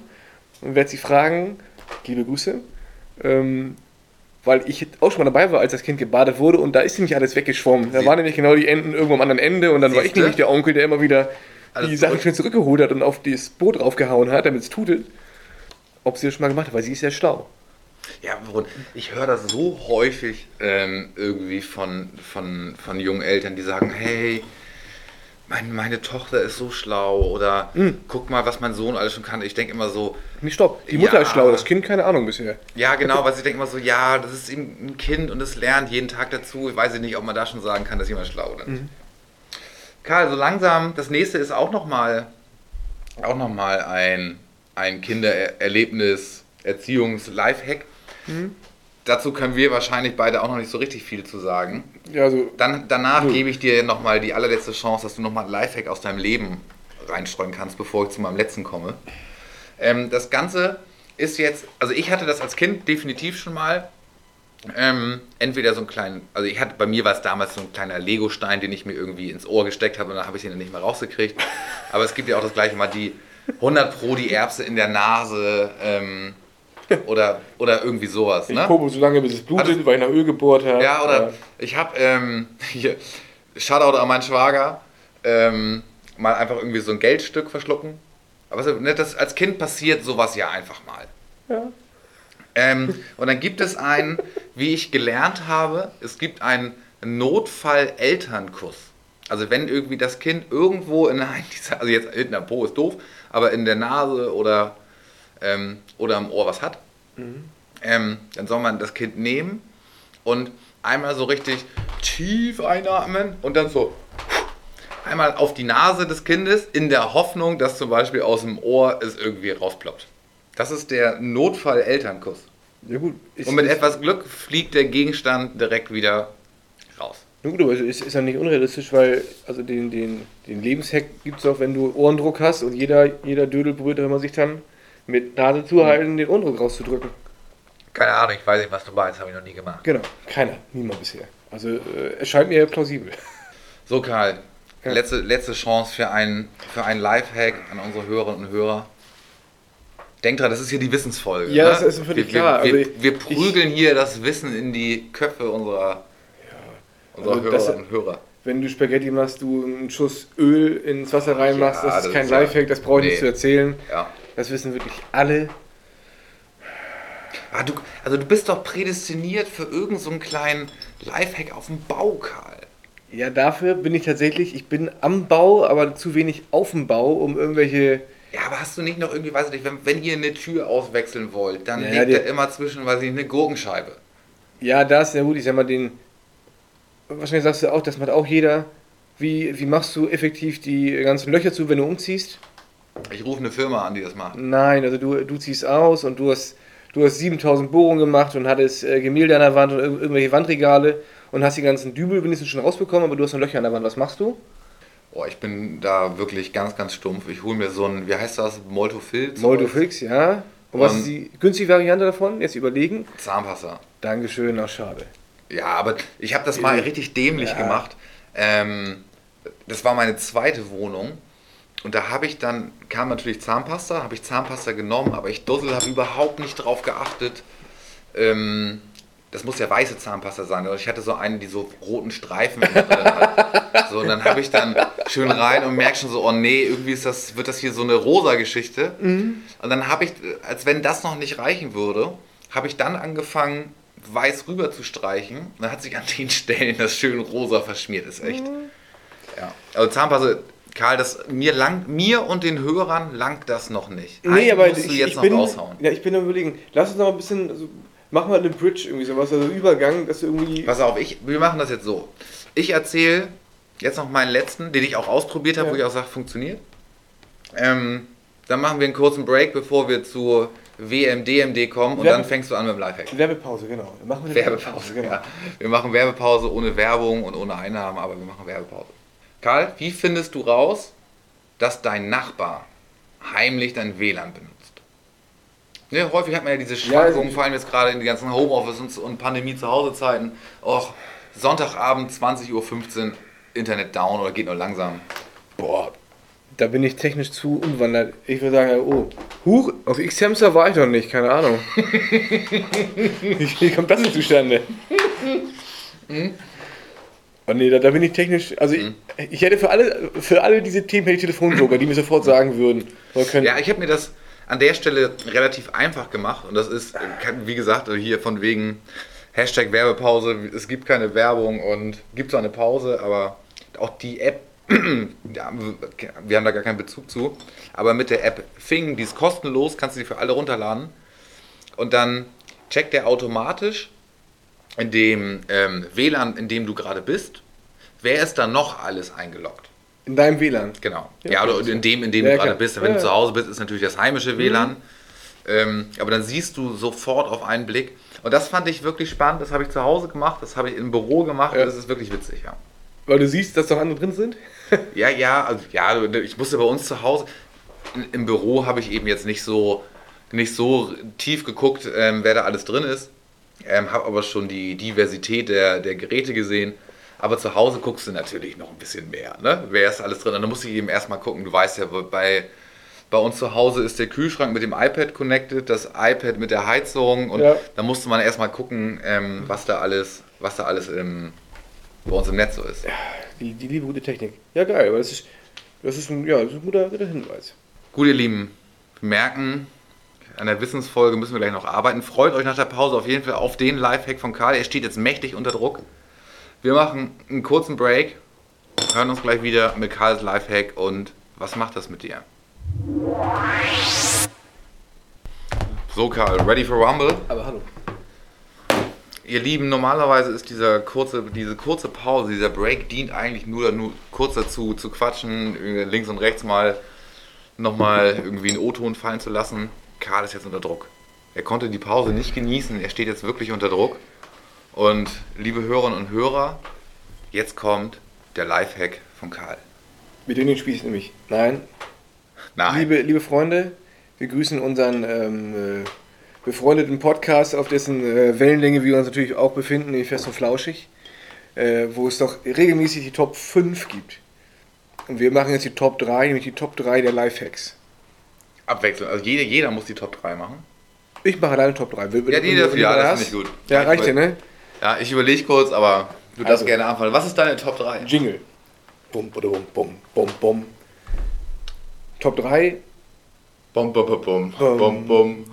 und werde sie fragen, liebe Grüße, ähm, weil ich auch schon mal dabei war, als das Kind gebadet wurde und da ist nämlich alles weggeschwommen. Da Sie- waren nämlich genau die Enden irgendwo am anderen Ende und dann war ich Siehste? nämlich der Onkel, der immer wieder Alles die Sachen schön zurückgeholt hat und auf das Boot draufgehauen hat, damit es tutet. Ob sie das schon mal gemacht hat, weil sie ist sehr schlau. Ja, ich höre das so häufig ähm, irgendwie von, von, von jungen Eltern, die sagen, hey, mein, meine Tochter ist so schlau oder Hm. guck mal, was mein Sohn alles schon kann. Ich denke immer so, Nee, stopp. Die Mutter Ja. ist schlau, das Kind keine Ahnung bisher. ja genau, weil ich denke immer so, ja, das ist eben ein Kind und es lernt jeden Tag dazu. Ich weiß nicht, ob man da schon sagen kann, dass jemand schlau ist. Mhm. Karl, so langsam, das nächste ist auch nochmal auch noch mal ein, ein Kindererlebnis, Erziehungs-Lifehack. Mhm. Dazu können wir wahrscheinlich beide auch noch nicht so richtig viel zu sagen. Ja, also Dann, danach Null. gebe ich dir nochmal die allerletzte Chance, dass du nochmal ein Lifehack aus deinem Leben reinstreuen kannst, bevor ich zu meinem letzten komme. Ähm, das Ganze ist jetzt, also ich hatte das als Kind definitiv schon mal. Ähm, entweder so einen kleinen, also ich hatte, bei mir war es damals so ein kleiner Lego-Stein, den ich mir irgendwie ins Ohr gesteckt habe und dann habe ich ihn dann nicht mehr rausgekriegt. Aber es gibt ja auch das gleiche mal die 100 Pro die Erbse in der Nase ähm, oder, oder irgendwie sowas. ich Ne? so lange, bis es blutet, Also- weil ich nach Öl gebohrt habe. Ja, oder ich habe ähm, hier, Shoutout an meinen Schwager, ähm, mal einfach irgendwie so ein Geldstück verschlucken. Aber ne, das, als Kind passiert sowas ja einfach mal. Ja. Ähm, und dann gibt es einen, wie ich gelernt habe, es gibt einen Notfall-Elternkuss. Also wenn irgendwie das Kind irgendwo in einer, also jetzt in der Po ist doof, aber in der Nase oder, ähm, oder am Ohr was hat, ähm, dann soll man das Kind nehmen und einmal so richtig tief einatmen und dann so einmal auf die Nase des Kindes in der Hoffnung, dass zum Beispiel aus dem Ohr es irgendwie rausploppt. Das ist der Notfall-Elternkuss. Ja gut, Und mit etwas Glück fliegt der Gegenstand direkt wieder raus. Na gut, aber es ist, ist ja nicht unrealistisch, weil also den, den, den Lebenshack gibt es auch, wenn du Ohrendruck hast und jeder, jeder Dödel auch immer sich dann mit Nase zuhalten, den Ohrendruck rauszudrücken. Keine Ahnung, ich weiß nicht, was du meinst, habe ich noch nie gemacht. Genau, keiner, niemand bisher. Also äh, es scheint mir plausibel. So, Karl, Ja. letzte, letzte Chance für einen, für einen Lifehack an unsere Hörerinnen und Hörer. Denk dran, das ist hier die Wissensfolge. Ja, ne? das ist völlig wir, klar. Wir, Also wir, wir prügeln hier das Wissen in die Köpfe unserer, unserer Also Hörerinnen und Hörer. Wenn du Spaghetti machst, du einen Schuss Öl ins Wasser reinmachst, Ja, das ist das kein ist ja- Lifehack, das brauche ich nicht nee. zu erzählen. Ja. Das wissen wirklich alle. Ah, du, also du bist doch prädestiniert für irgendeinen so einen kleinen Lifehack auf dem Bau, Karl. Ja, dafür bin ich tatsächlich, ich bin am Bau, aber zu wenig auf dem Bau, um irgendwelche. Ja, aber hast du nicht noch irgendwie, weiß ich nicht, wenn, wenn ihr eine Tür auswechseln wollt, dann Ja, legt die- ihr immer zwischen, weiß ich nicht, eine Gurkenscheibe. Ja, das, ja gut, ich sag mal, den. Wahrscheinlich sagst du auch, das macht auch jeder. Wie, wie machst du effektiv die ganzen Löcher zu, wenn du umziehst? Ich rufe eine Firma an, die das macht. Nein, also du, du ziehst aus und du hast, du hast 7000 Bohrungen gemacht und hattest äh, Gemälde an der Wand und ir- irgendwelche Wandregale und hast die ganzen Dübel wenigstens schon rausbekommen, aber du hast noch Löcher an der Wand. Was machst du? Oh, ich bin da wirklich ganz, ganz stumpf. Ich hole mir so ein, wie heißt das, Moltofil? Moldofix, ja. Und was Und- ist die günstige Variante davon? Jetzt überlegen. Zahnpasta. Dankeschön, ach schade. Ja, aber ich habe das mal richtig dämlich Ja. gemacht. Ähm, das war meine zweite Wohnung. Und da habe ich dann, kam natürlich Zahnpasta, habe ich Zahnpasta genommen, aber ich Dussel habe überhaupt nicht drauf geachtet. Ähm, das muss ja weiße Zahnpasta sein. Oder ich hatte so eine, die so roten Streifen drin hat. So, und dann habe ich dann schön rein und merke schon so, oh nee, irgendwie ist das, wird das hier so eine rosa Geschichte. Und dann habe ich, als wenn das noch nicht reichen würde, habe ich dann angefangen, weiß rüber zu streichen. Und dann hat sich an den Stellen das schön rosa verschmiert. Ist echt. Ja. Also Zahnpasta, Karl, das mir lang, mir und den Hörern langt das noch nicht. Nee, Einen aber musst ich, du jetzt ich noch bin, raushauen. ja, ich bin am überlegen, lass uns noch ein bisschen, also, mach mal eine Bridge irgendwie sowas, also Übergang, dass du irgendwie, Pass auf, ich, wir machen das jetzt so. Ich erzähle jetzt noch meinen letzten, den ich auch ausprobiert habe, Ja. wo ich auch sage, funktioniert. Ähm, dann machen wir einen kurzen Break, bevor wir zu WM, DMD kommen und Werbe- dann fängst du an mit dem Lifehack. Werbepause, genau. Machen wir eine Werbepause, genau. ja. Wir machen Werbepause ohne Werbung und ohne Einnahmen, aber wir machen Werbepause. Karl, wie findest du raus, dass dein Nachbar heimlich dein WLAN benutzt? Ne, häufig hat man ja diese Schwankungen, also- vor allem jetzt gerade in die ganzen Homeoffice und, und Pandemie-Zuhause-Zeiten. Och, Sonntagabend 20.15 Uhr, Internet down oder geht nur langsam. Boah, da bin ich technisch zu umwandert. Ich würde sagen, oh, huch, auf X-Hamster war ich noch nicht, keine Ahnung. Wie kommt das denn zustande? Oh nee, da, da bin ich technisch, also ich, ich hätte für alle, für alle diese Themen hätte ich Telefonjoker, die mir sofort sagen würden. Ja, ich habe mir das an der Stelle relativ einfach gemacht und das ist, wie gesagt, hier von wegen Hashtag Werbepause, es gibt keine Werbung und gibt zwar eine Pause, aber auch die App ja, wir haben da gar keinen Bezug zu, aber mit der App Fing, die ist kostenlos, kannst du die für alle runterladen und dann checkt der automatisch in dem ähm, WLAN, in dem du gerade bist, wer ist da noch alles eingeloggt. In deinem WLAN. Genau. Ja, Ja, oder in dem, in dem Ja, du gerade bist. Wenn Ja, du zu Hause bist, ist natürlich das heimische WLAN. Ähm, aber dann siehst du sofort auf einen Blick. Und das fand ich wirklich spannend. Das habe ich zu Hause gemacht, das habe ich im Büro gemacht. Ja. Das ist wirklich witzig, ja. Weil du siehst, dass noch andere drin sind. Ja, ja, also, ja, ich musste bei uns zu Hause, im Büro habe ich eben jetzt nicht so, nicht so tief geguckt, ähm, wer da alles drin ist. Ähm, habe aber schon die Diversität der, der Geräte gesehen. Aber zu Hause guckst du natürlich noch ein bisschen mehr. Ne? Wer ist alles drin? Und dann musst du eben erstmal gucken. Du weißt ja, bei, bei uns zu Hause ist der Kühlschrank mit dem iPad connected, das iPad mit der Heizung. Und Ja. da musste man erstmal gucken, ähm, was da alles, was da alles im, bei uns im Netz so ist. Die, die liebe gute Technik. Ja, geil, aber das ist, das ist ein, ja, das ist ein guter, guter Hinweis. Gut, ihr Lieben, merken, an der Wissensfolge müssen wir gleich noch arbeiten. Freut euch nach der Pause auf jeden Fall auf den Lifehack von Karl. Er steht jetzt mächtig unter Druck. Wir machen einen kurzen Break, hören uns gleich wieder mit Karls Lifehack und was macht das mit dir? So, Karl, ready for Rumble? Aber hallo. Ihr Lieben, normalerweise ist dieser kurze, diese kurze Pause, dieser Break dient eigentlich nur, nur kurz dazu, zu quatschen, links und rechts mal nochmal irgendwie einen O-Ton fallen zu lassen. Karl ist jetzt unter Druck. Er konnte die Pause nicht genießen, er steht jetzt wirklich unter Druck. Und liebe Hörerinnen und Hörer, jetzt kommt der Lifehack von Karl. Wir drehen den Spieß nämlich. Nein. Nein. Liebe, liebe Freunde, wir grüßen unseren ähm, äh, befreundeten Podcast, auf dessen äh, Wellenlänge wir uns natürlich auch befinden, nämlich Fest und Flauschig, äh, wo es doch regelmäßig die Top 5 gibt. Und wir machen jetzt die Top 3, nämlich die Top 3 der Lifehacks. Abwechselnd. Also jeder, jeder muss die Top 3 machen. Ich mache alleine Top 3. Will- Ja, die will- ja, das finde ich gut. Ja, Ja, reicht ich dir, ne? Ja, ich überlege kurz, aber du darfst Also. gerne anfangen. Was ist deine Top 3? Jingle. Bum, bum, bum, bum, bum, bum. Top 3. Bum, bum, bum, bum, Bum. bum, bum.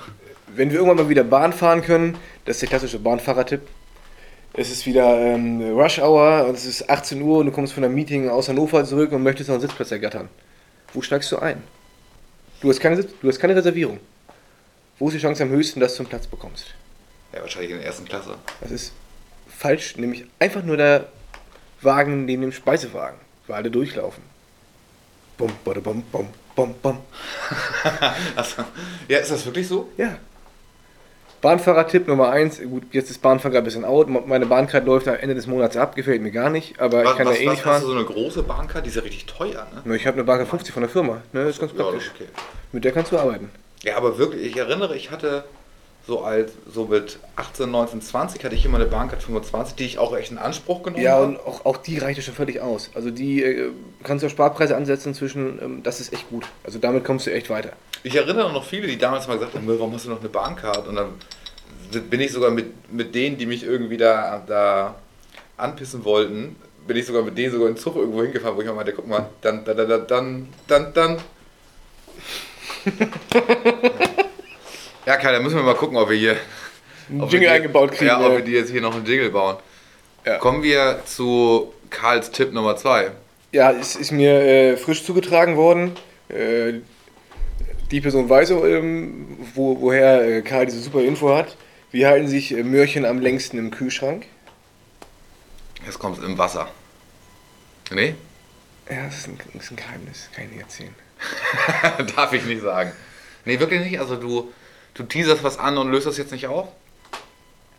Wenn wir irgendwann mal wieder Bahn fahren können, das ist der klassische Bahnfahrertipp. Es ist wieder ähm, Rush Hour und es ist 18 Uhr und du kommst von einem Meeting aus Hannover zurück und möchtest noch einen Sitzplatz ergattern. Wo steigst du ein? Du hast keine, du hast keine Reservierung. Wo ist die Chance am höchsten, dass du einen Platz bekommst? Ja, wahrscheinlich in der ersten Klasse. Das ist falsch, nämlich einfach nur der Wagen neben dem Speisewagen, weil alle durchlaufen. Bum, bada, bum, bum, bum, bum. Also, ja, ist das wirklich so? Ja. Bahnfahrertipp Nummer 1. Gut, jetzt ist Bahnfahrer ein bisschen out. Meine Bahncard läuft am Ende des Monats ab. Gefällt mir gar nicht. Aber ich kann was, ja eh was nicht hast du fahren. so eine große Bahncard? Die ist ja richtig teuer, ne? Ich habe eine Bahncard 50 von der Firma. Ne, das ist ganz Ja, praktisch. ist okay. Mit der kannst du arbeiten. Ja, aber wirklich, ich erinnere, ich hatte so als so mit 18, 19, 20 hatte ich immer eine Bahncard 25, die ich auch echt in Anspruch genommen Ja, habe. und auch, auch die reicht ja schon völlig aus. Also die äh, kannst du auch Sparpreise ansetzen zwischen, ähm, das ist echt gut. Also damit kommst du echt weiter. Ich erinnere noch viele, die damals mal gesagt haben, "Müll, warum hast du noch eine Bahncard? Und dann bin ich sogar mit, mit denen, die mich irgendwie da, da anpissen wollten, bin ich sogar mit denen sogar in den Zug irgendwo hingefahren, wo ich auch meinte, guck mal, dann, dann, dann, dann, dann, dann. Ja, Kai, dann müssen wir mal gucken, ob wir hier Einen Jingle die- eingebaut kriegen. Ja, ob wir die jetzt hier noch einen Jingle bauen. Ja. Kommen wir zu Karls Tipp Nummer 2. Ja, es ist mir äh, frisch zugetragen worden. Äh, die Person weiß, ähm, wo, woher äh, Karl diese super Info hat. Wie halten sich äh, Möhrchen am längsten im Kühlschrank? Jetzt kommt es im Wasser. Nee? Ja, das ist ein, das ist ein Geheimnis. Kann ich nicht erzählen. Darf ich nicht sagen. Nee, wirklich nicht. Also du, du teaserst was an und löst das jetzt nicht auf?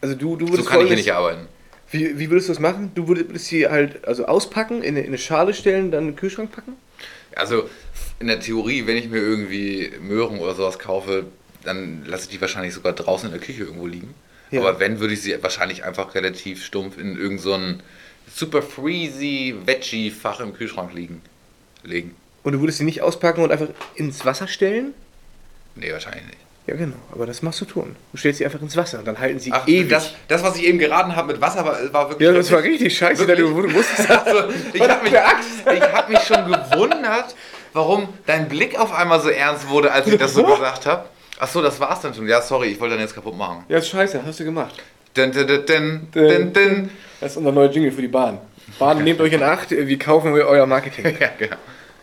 Also du, du So würdest kann ich hier nicht arbeiten. Wie, wie würdest du das machen? Du würdest sie halt also auspacken, in eine, in eine Schale stellen, dann in den Kühlschrank packen? Also in der Theorie, wenn ich mir irgendwie Möhren oder sowas kaufe, dann lasse ich die wahrscheinlich sogar draußen in der Küche irgendwo liegen. Ja. Aber wenn, würde ich sie wahrscheinlich einfach relativ stumpf in irgendein so super freezy Veggie-Fach im Kühlschrank liegen. legen. Und du würdest sie nicht auspacken und einfach ins Wasser stellen? Nee, wahrscheinlich nicht. Ja, genau. Aber das machst du tun. Du stellst sie einfach ins Wasser und dann halten sie Ach, ewig. das, das, was ich eben geraten habe mit Wasser, war, war wirklich. ja, das war richtig scheiße, Wirklich? du, du wusstest Also, ich habe mich, ich hab mich schon gewundert, warum dein Blick auf einmal so ernst wurde, als ich das so gesagt habe. Ach so, das war's dann schon. Ja, sorry, ich wollte dann jetzt kaputt machen. Ja, ist scheiße, hast du gemacht. Dun, dun, dun, dun, dun, dun. Das ist unser neuer Jingle für die Bahn. Bahn, nehmt euch in Acht, wir kaufen euer Marketing. Ja, genau.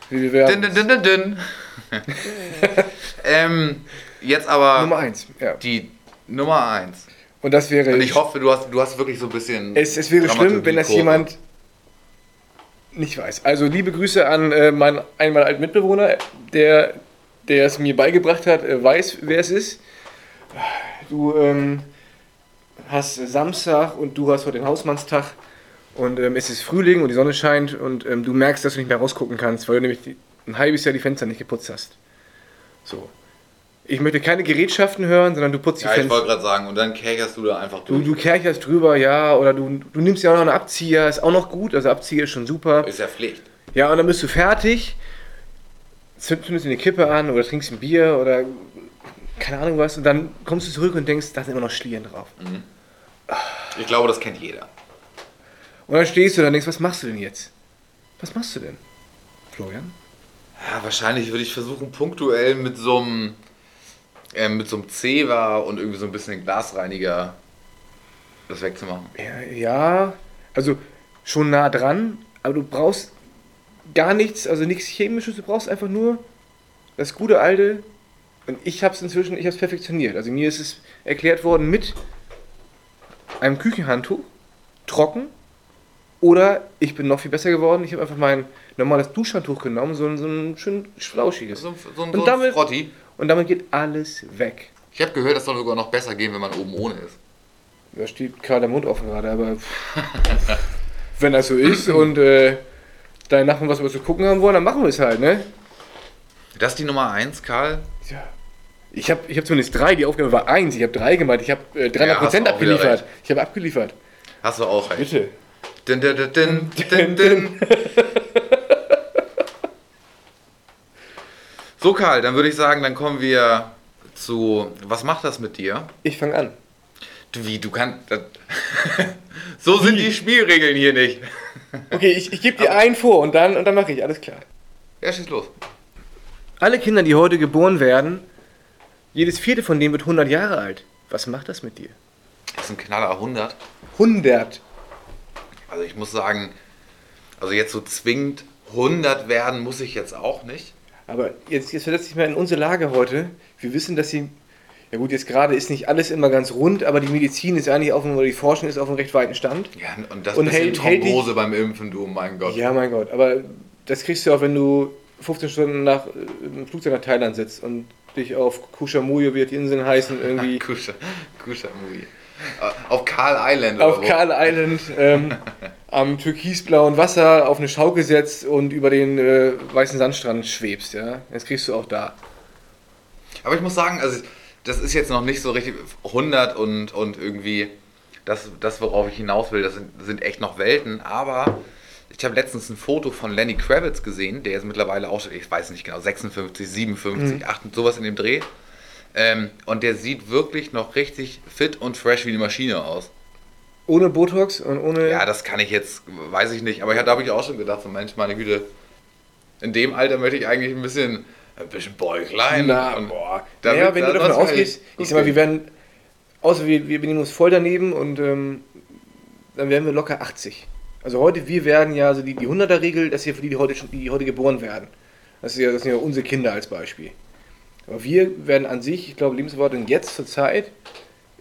Wir werden Dün, dün, dün, dün, dün. ähm, jetzt aber Nummer eins. Ja. die Nummer eins. Und das wäre. Und ich hoffe, du hast, du hast wirklich so ein bisschen. es, es wäre schlimm, wenn das jemand nicht weiß. Also liebe Grüße an äh, meinen einmal alten Mitbewohner, der, der es mir beigebracht hat, äh, weiß, wer es ist. Du ähm, hast Samstag und du hast heute den Hausmannstag und ähm, es ist Frühling und die Sonne scheint und ähm, du merkst, dass du nicht mehr rausgucken kannst, weil du nämlich die, ein halbes Jahr die Fenster nicht geputzt hast. So. Ich möchte keine Gerätschaften hören, sondern du putzt die Ja, ich Fenster. wollte gerade sagen, und dann kächerst du da einfach Du, durch. du kercherst drüber, ja, oder du, du nimmst ja auch noch einen Abzieher, ist auch noch gut, also Abzieher ist schon super. Ist ja Pflicht. Ja, und dann bist du fertig, zünd- zündest eine Kippe an oder trinkst ein Bier oder keine Ahnung was und dann kommst du zurück und denkst, da sind immer noch Schlieren drauf. Ich glaube, das kennt jeder. Und dann stehst du da und denkst, was machst du denn jetzt? Was machst du denn? Florian? Ja, wahrscheinlich würde ich versuchen, punktuell mit so einem ähm, mit so einem Zewa und irgendwie so ein bisschen Glasreiniger das wegzumachen. Ja, ja, also schon nah dran, aber du brauchst gar nichts, also nichts Chemisches, du brauchst einfach nur das gute alte. Und ich habe es inzwischen, ich habe es perfektioniert. Also mir ist es erklärt worden mit einem Küchenhandtuch, trocken. Oder ich bin noch viel besser geworden, ich habe einfach mein normales Duschhandtuch genommen, so ein, so ein schön flauschiges. So, ein- so, ein- so ein damit- Frotti. Und damit geht alles weg. Ich habe gehört, das soll sogar noch besser gehen, wenn man oben ohne ist. Da steht gerade der Mund offen gerade, aber wenn das so ist und äh, deine Nachbarn was über zu gucken haben wollen, dann machen wir es halt, ne? Das ist die Nummer 1, Karl. Ja. Ich habe ich hab zumindest drei, die Aufgabe war eins, ich habe drei gemacht, ich habe äh, 300% Ja, wieder abgeliefert. Ich habe abgeliefert. Hast du auch recht. Bitte. Din, din, din, din, din, din. So, Karl, dann würde ich sagen, dann kommen wir zu. Was macht das mit dir? Ich fange an. Du, wie, du kannst. Das, so sind die Spielregeln hier nicht. Okay, ich, ich gebe dir einen vor und dann, und dann mache ich, alles klar. Ja, schieß los. Alle Kinder, die heute geboren werden, jedes vierte von denen wird 100 Jahre alt. Was macht das mit dir? Das ist ein Knaller 100. 100. Also, ich muss sagen, also jetzt so zwingend 100 werden muss ich jetzt auch nicht. Aber jetzt, jetzt versetze ich mal in unsere Lage heute. Wir wissen, dass sie. Ja gut, jetzt gerade ist nicht alles immer ganz rund, aber die Medizin ist eigentlich auf einem, oder die Forschung ist auf einem recht weiten Stand. Ja, und das Und bisschen hält- hält Thrombose beim Impfen, du, mein Gott. Ja, mein Gott, aber das kriegst du auch, wenn du 15 Stunden nach äh, im Flugzeug nach Thailand sitzt und dich auf Kushamuyo, wie die Inseln heißen, irgendwie Kusha, Kusha Movie. Äh, Auf Carl Island auf oder wo? Carl Island ähm, am türkisblauen Wasser auf eine Schaukel setzt und über den äh, weißen Sandstrand schwebst, ja. Das kriegst du auch da. Aber ich muss sagen, also das ist jetzt noch nicht so richtig 100 und, und irgendwie das, das, worauf ich hinaus will, das sind, sind echt noch Welten. Aber ich habe letztens ein Foto von Lenny Kravitz gesehen, der ist mittlerweile auch, schon, ich weiß nicht genau, 56, 57, 8, sowas in dem Dreh. Ähm, und der sieht wirklich noch richtig fit und fresh wie eine Maschine aus. Ohne Botox und ohne. Ja, das kann ich jetzt, weiß ich nicht. Aber ja, da habe ich auch schon gedacht, so Mensch, meine Güte, in dem Alter möchte ich eigentlich ein bisschen, ein bisschen Bäuchlein. Na, und boah. damit- naja, wenn du davon ausgehst, ich- sag mal, wir werden, außer wir, wir benehmen uns voll daneben und ähm, dann werden wir locker 80. Also heute, wir werden ja, also die, die 100er-Regel, das ist ja für die, die heute, schon, die heute geboren werden. Das, ist ja, das sind ja unsere Kinder als Beispiel. Aber wir werden an sich, ich glaube, Lebenserwartung jetzt zur Zeit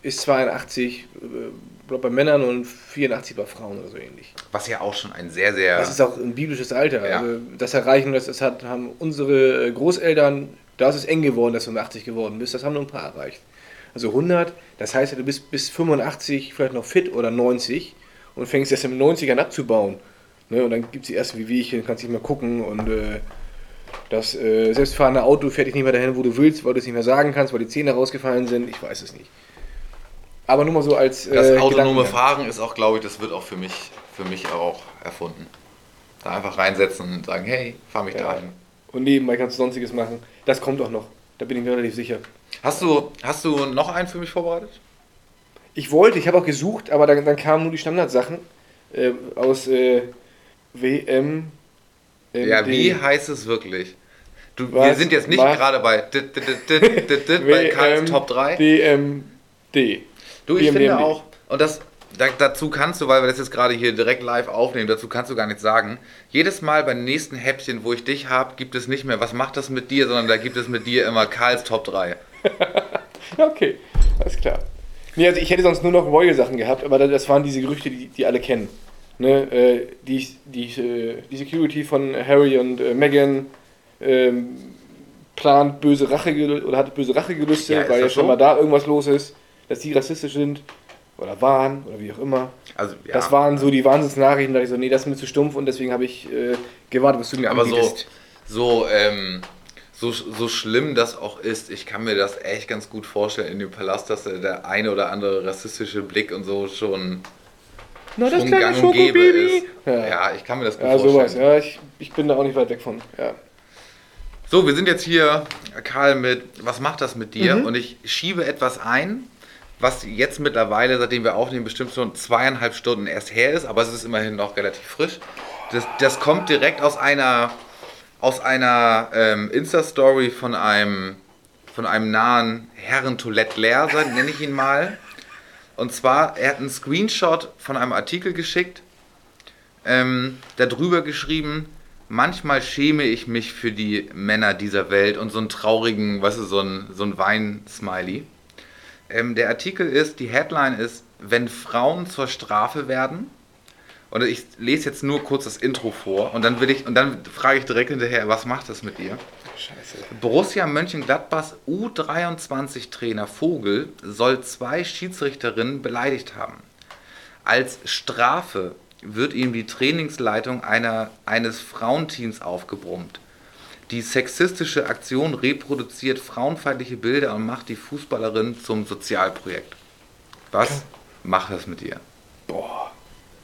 ist 82 äh, bei Männern und 84 bei Frauen oder so ähnlich. Was ja auch schon ein sehr, sehr. Das ist auch ein biblisches Alter. Ja. Also das erreichen, das, das hat, haben unsere Großeltern, da ist es eng geworden, dass du um 80 geworden bist. Das haben nur ein paar erreicht. Also 100, das heißt, du bist bis 85 vielleicht noch fit oder 90 und fängst erst im 90 an abzubauen. Ne? Und dann gibt es die ersten Wehwehchen, kannst nicht mehr gucken und äh, das äh, selbstfahrende Auto fährt dich nicht mehr dahin, wo du willst, weil du es nicht mehr sagen kannst, weil die Zähne rausgefallen sind. Ich weiß es nicht. Aber nur mal so als. das äh, autonome Gedankengang. Fahren ist auch, glaube ich, das wird auch für mich, für mich auch erfunden. Da einfach reinsetzen und sagen, hey, fahr mich Ja. dahin. Und nebenbei kannst du sonstiges machen. Das kommt auch noch. Da bin ich mir relativ sicher. Hast du, hast du noch einen für mich vorbereitet? Ich wollte, ich habe auch gesucht, aber dann, dann kamen nur die Standardsachen äh, aus äh, WM. Ja, wie heißt es wirklich? Du, wir sind jetzt nicht gerade bei, bei Karls Top 3. DMD. Du, ich WM, finde auch, und das, da, dazu kannst du, weil wir das jetzt gerade hier direkt live aufnehmen, dazu kannst du gar nichts sagen. Jedes Mal beim nächsten Häppchen, wo ich dich habe, gibt es nicht mehr, was macht das mit dir, sondern da gibt es mit dir immer Karls Top 3. Okay, alles klar. Nee, also ich hätte sonst nur noch Royal-Sachen gehabt, aber das waren diese Gerüchte, die, die alle kennen. Ne, äh, die, die, äh, die Security von Harry und äh, Meghan ähm, plant böse Rache oder hat böse Rachegelüste, Ja, weil ja schon so? mal da irgendwas los ist, dass die rassistisch sind oder waren oder wie auch immer. Also, ja. Das waren so die Wahnsinnsnachrichten, da ich so, nee, das ist mir zu stumpf und deswegen habe ich äh, gewartet, was du mir Aber so, anbietest. so, ähm, so, so schlimm das auch ist, ich kann mir das echt ganz gut vorstellen in dem Palast, dass der- der eine oder andere rassistische Blick und so schon, Na, und gäbe ist. Ja. Ja. ich kann mir das gut Ja, sowas, vorstellen. ja, ich, ich bin da auch nicht weit weg von. Ja. So, wir sind jetzt hier, Karl, mit Was macht das mit Mhm. dir? Und ich schiebe etwas ein, was jetzt mittlerweile, seitdem wir aufnehmen, bestimmt schon zweieinhalb Stunden erst her ist, aber es ist immerhin noch relativ frisch. Das, das kommt direkt aus einer, aus einer ähm, Insta-Story von einem, von einem nahen Herren Toilette leer, nenne ich ihn mal. Und zwar, er hat einen Screenshot von einem Artikel geschickt, ähm, darüber geschrieben, manchmal schäme ich mich für die Männer dieser Welt und so einen traurigen, weißt du, so ein, so ein Wein-Smiley. Ähm, der Artikel ist, die Headline ist, wenn Frauen zur Strafe werden. Und ich lese jetzt nur kurz das Intro vor und dann will ich und dann frage ich direkt hinterher, was macht das mit dir? Scheiße. Borussia Mönchengladbachs U23-Trainer Vogel soll zwei Schiedsrichterinnen beleidigt haben. Als Strafe wird ihm die Trainingsleitung einer, eines Frauenteams aufgebrummt. Die sexistische Aktion reproduziert frauenfeindliche Bilder und macht die Fußballerin zum Sozialprojekt. Was macht das mit dir? Boah,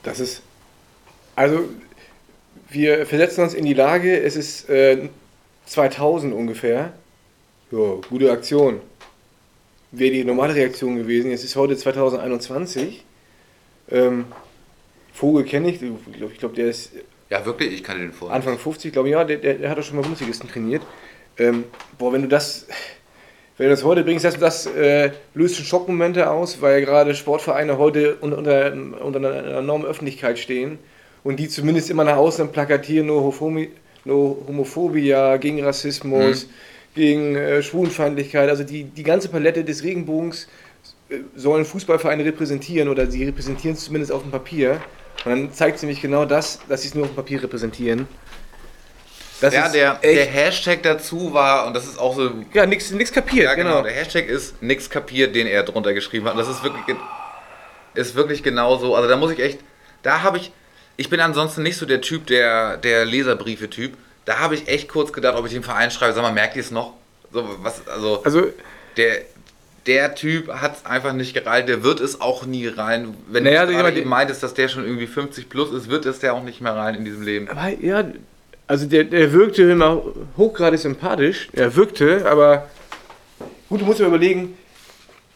das ist. Also, wir versetzen uns in die Lage, es ist äh, 2000 ungefähr. Ja, gute Aktion. Wäre die normale Reaktion gewesen. Jetzt ist heute 2021. Ähm, Vogel kenne ich, ich glaube, glaub, der ist Ja, wirklich, ich kann den vor. Anfang 50, glaube ich, ja, der, der, der hat doch schon mal Bundesligisten trainiert. Ähm, boah, wenn du das, wenn du das heute bringst, das, das äh, löst schon Schockmomente aus, weil gerade Sportvereine heute unter, unter, unter einer enormen Öffentlichkeit stehen und die zumindest immer nach außen plakatieren, no, Homophobie, no Homophobia, gegen Rassismus, gegen äh, Schwulenfeindlichkeit, also die, die ganze Palette des Regenbogens äh, sollen Fußballvereine repräsentieren oder sie repräsentieren es zumindest auf dem Papier. Und dann zeigt sie nämlich genau das, dass sie es nur auf dem Papier repräsentieren. Das ja, der, der Hashtag dazu war, und das ist auch so ja, nichts nix kapiert, Ja, genau. genau. Der Hashtag ist nix kapiert, den er drunter geschrieben hat. Und das ist wirklich, ist wirklich genauso. Also da muss ich echt, da habe ich, ich bin ansonsten nicht so der Typ, der, der Leserbriefe-Typ. Da habe ich echt kurz gedacht, ob ich dem Verein schreibe, sag mal, merkt ihr es noch? So, was, also, Also, der, der Typ hat es einfach nicht gereilt, der wird es auch nie rein. Wenn Naja, du also meintest, dass der schon irgendwie 50 plus ist, wird es der auch nicht mehr rein in diesem Leben. aber ja, also der, der wirkte immer hochgradig sympathisch. Er wirkte, aber gut, du musst dir überlegen,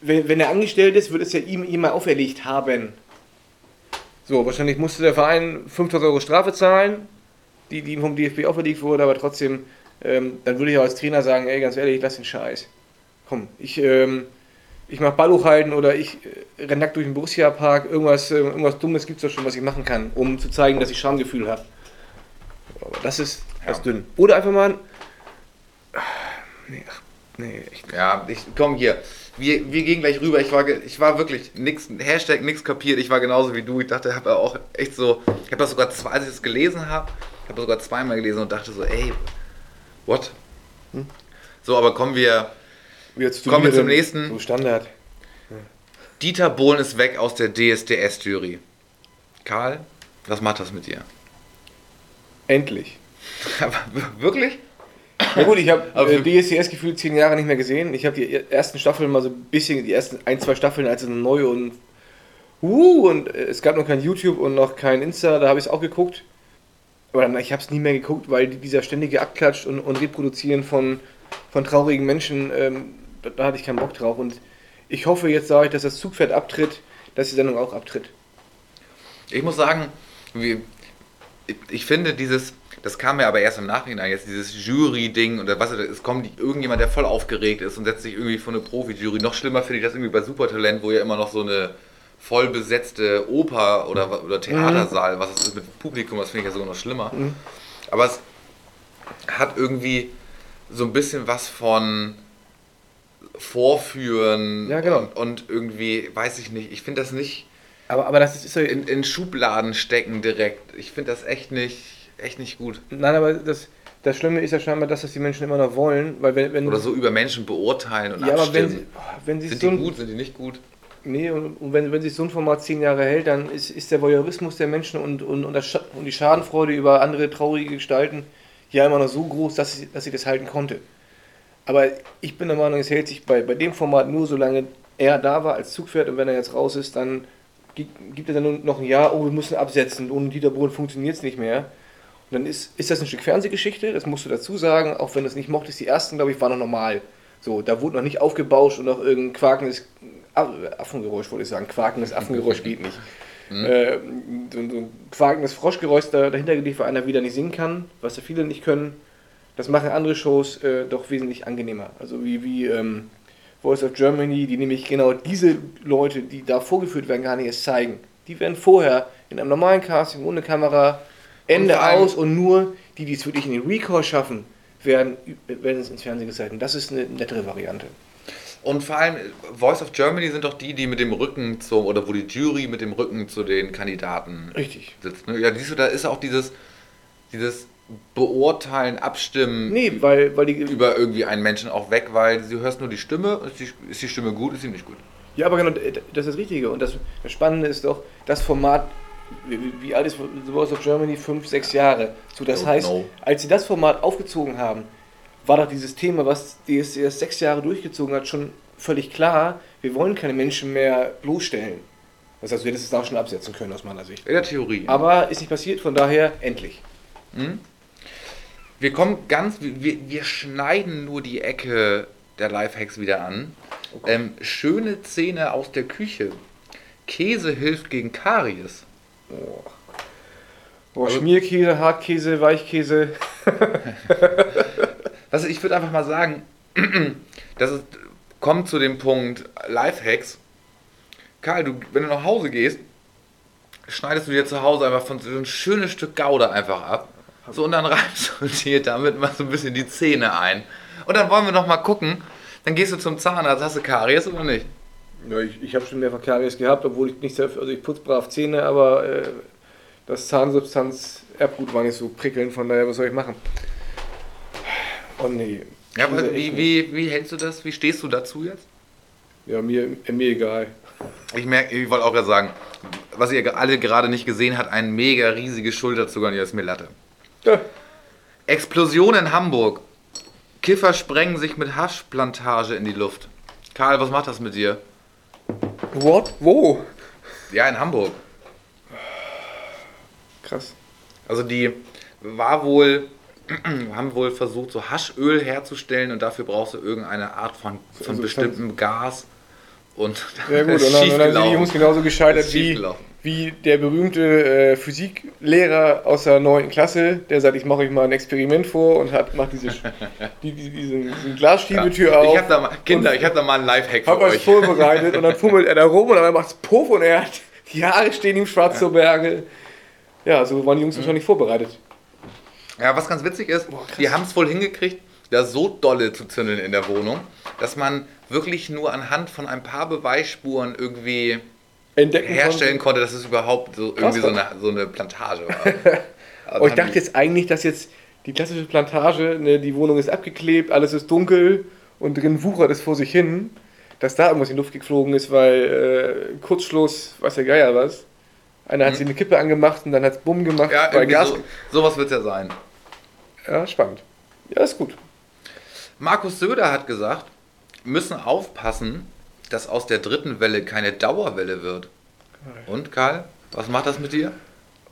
wenn, wenn er angestellt ist, wird es ja ihm, ihm mal auferlegt haben. So, wahrscheinlich musste der Verein 5000 Euro Strafe zahlen, die, die ihm vom DFB auferlegt wurde, aber trotzdem, ähm, dann würde ich auch als Trainer sagen, ey, ganz ehrlich, lass den Scheiß. Komm, ich, ähm, ich mach Ball hochhalten oder ich äh, renn nackt durch den Borussia-Park, irgendwas, äh, irgendwas Dummes gibt es doch schon, was ich machen kann, um zu zeigen, dass ich Schamgefühl habe. Aber das ist, das dünn. Oder einfach mal ein... Ah, Nee, ach, nee, echt. Ja, ich komm hier. Wir, wir gehen gleich rüber. Ich war, ich war wirklich nix, Hashtag nix kapiert. Ich war genauso wie du. Ich dachte, habe auch echt so, ich habe das sogar zwei, als ich es gelesen habe, habe das sogar zweimal gelesen und dachte so, ey, what? So, aber kommen wir. Kommen wir zum nächsten. So Standard. Dieter Bohlen ist weg aus der DSDS-Jury. Karl, was macht das mit dir? Endlich. Aber wirklich? Na gut, ich habe äh, für- DSDS gefühlt zehn Jahre nicht mehr gesehen. Ich habe die ersten Staffeln mal so ein bisschen, die ersten ein, zwei Staffeln, als es neu und uh, und äh, es gab noch kein YouTube und noch kein Insta, da habe ich es auch geguckt. Aber dann, ich habe es nie mehr geguckt, weil dieser ständige Abklatsch und, und Reproduzieren von, von traurigen Menschen, ähm, da, da hatte ich keinen Bock drauf. Und ich hoffe jetzt, sage ich, dass das Zugpferd abtritt, dass die Sendung auch abtritt. Ich muss sagen, wie, ich finde dieses, das kam mir aber erst im Nachhinein, jetzt dieses Jury-Ding und was es kommt irgendjemand, der voll aufgeregt ist und setzt sich irgendwie vor eine Profi-Jury. Noch schlimmer finde ich das irgendwie bei Supertalent, wo ja immer noch so eine voll besetzte Oper oder, oder Theatersaal, was ist mit Publikum, das finde ich ja sogar noch schlimmer. Aber es hat irgendwie so ein bisschen was von Vorführen Ja, genau. und, und irgendwie, weiß ich nicht, ich finde das nicht Aber, aber das ist, ist so, in, in Schubladen stecken direkt. Ich finde das echt nicht, echt nicht gut. Nein, aber das, das Schlimme ist ja scheinbar, dass das die Menschen immer noch wollen, weil wenn, wenn Oder so über Menschen beurteilen und ja, aber wenn abstimmen. sie, wenn sie sind so die gut, sind die nicht gut? nee, und, und wenn, wenn sich so ein Format zehn Jahre hält, dann ist, ist der Voyeurismus der Menschen und, und, und, das, und die Schadenfreude über andere traurige Gestalten ja immer noch so groß, dass sie, dass sie das halten konnte. Aber ich bin der Meinung, es hält sich bei, bei dem Format nur, solange er da war als Zugpferd und wenn er jetzt raus ist, dann gi- gibt es dann noch ein Jahr, oh, wir müssen absetzen, ohne Dieter Bohlen funktioniert es nicht mehr. Und dann ist, ist das ein Stück Fernsehgeschichte, das musst du dazu sagen, auch wenn du es nicht mochtest. Die ersten, glaube ich, waren noch normal. So, da wurde noch nicht aufgebauscht und noch irgendein quakendes Affengeräusch, wollte ich sagen. Quakendes Affengeräusch geht nicht. Äh, so, ein- so ein quakendes Froschgeräusch da, dahinter gelegt, weil einer wieder nicht singen kann, was ja viele nicht können. Das machen andere Shows äh, doch wesentlich angenehmer. Also wie, wie ähm, Voice of Germany, die nämlich genau diese Leute, die da vorgeführt werden, gar nicht erst zeigen. Die werden vorher in einem normalen Casting ohne Kamera Ende aus und nur die, die es wirklich in den Recall schaffen, werden, werden es ins Fernsehen gezeigt. Und das ist eine nettere Variante. Und vor allem, Voice of Germany sind doch die, die mit dem Rücken zum, oder wo die Jury mit dem Rücken zu den Kandidaten Richtig. sitzt. Ne? Ja, siehst du, da ist auch dieses, dieses Beurteilen, Abstimmen Nee, weil, weil die. über irgendwie einen Menschen auch weg, weil du hörst nur die Stimme, ist die, ist die Stimme gut, ist sie nicht gut. Ja, aber genau, das ist das Richtige. Und das, das Spannende ist doch, das Format, wie, wie alt ist The Voice of Germany? Fünf, sechs Jahre. So, das heißt, know. als sie das Format aufgezogen haben, war doch dieses Thema, was die DSDS sechs Jahre durchgezogen hat, schon völlig klar. Wir wollen keine Menschen mehr bloßstellen. Das heißt, wir hätten es auch schon absetzen können aus meiner Sicht. In der Theorie. Aber ist nicht passiert, von daher endlich. Wir kommen ganz, wir, wir schneiden nur die Ecke der Lifehacks wieder an. Ähm, schöne Szene aus der Küche. Käse hilft gegen Karies. Boah, Schmierkäse, Hartkäse, Weichkäse. Also ich würde einfach mal sagen, das ist, kommt zu dem Punkt Lifehacks. Karl, du, wenn du nach Hause gehst, schneidest du dir zu Hause einfach von so ein schönes Stück Gouda einfach ab. So, und dann reibst du dir damit mal so ein bisschen die Zähne ein. Und dann wollen wir noch mal gucken. Dann gehst du zum Zahnarzt, hast du Karies oder nicht? Ja, ich, ich habe schon mehrfach Karies gehabt, obwohl ich nicht sehr, also ich putze brav Zähne, aber äh, das Zahnsubstanz Erbgut war nicht so prickelnd, von daher, was soll ich machen? Oh nee. Ja, aber wie, wie, wie hältst du das? Wie stehst du dazu jetzt? Ja, mir, mir egal. Ich merke, ich wollte auch gerade sagen, was ihr alle gerade nicht gesehen habt, ein mega riesiges Schulterzucker, die ist mir Latte. Ja. Explosion in Hamburg. Kiffer sprengen sich mit Haschplantage in die Luft. Karl, was macht das mit dir? What? Wo? Ja, in Hamburg. Krass. Also die war wohl, haben wohl versucht, so Haschöl herzustellen und dafür brauchst du irgendeine Art von, von Also bestimmtem Gas. Und Ja gut, ist und dann, und dann sind die. Jungs genauso gescheitert wie. Wie der berühmte äh, Physiklehrer aus der 9. Klasse, der sagt, ich mache euch mal ein Experiment vor und hat, macht diese, die, die, diesen, diesen Glasschiebetür auf. Ich hab da mal, Kinder, ich habe da mal einen Lifehack für Hab euch. vorbereitet und dann fummelt er da rum und dann macht's Puff und er hat die Haare stehen ihm schwarz zur Berge. Ja, so waren die Jungs wahrscheinlich vorbereitet. Ja, was ganz witzig ist, die haben es wohl hingekriegt, da so dolle zu zündeln in der Wohnung, dass man wirklich nur anhand von ein paar Beweisspuren irgendwie Entdecken herstellen konnte, dass es überhaupt so irgendwie so eine, so eine Plantage war. Also Oh, ich dachte jetzt eigentlich, dass jetzt die klassische Plantage, ne, die Wohnung ist abgeklebt, alles ist dunkel und drin wuchert es vor sich hin, dass da irgendwas in die Luft geflogen ist, weil äh, Kurzschluss, weiß der Geier was. Einer hat sich eine Kippe angemacht und dann hat es Bumm gemacht, Mhm. ja, irgendwie Gas. so, sowas wird es ja sein. Ja, spannend. Ja, ist gut. Markus Söder hat gesagt, müssen aufpassen, dass aus der dritten Welle keine Dauerwelle wird. Und Karl, was macht das mit dir?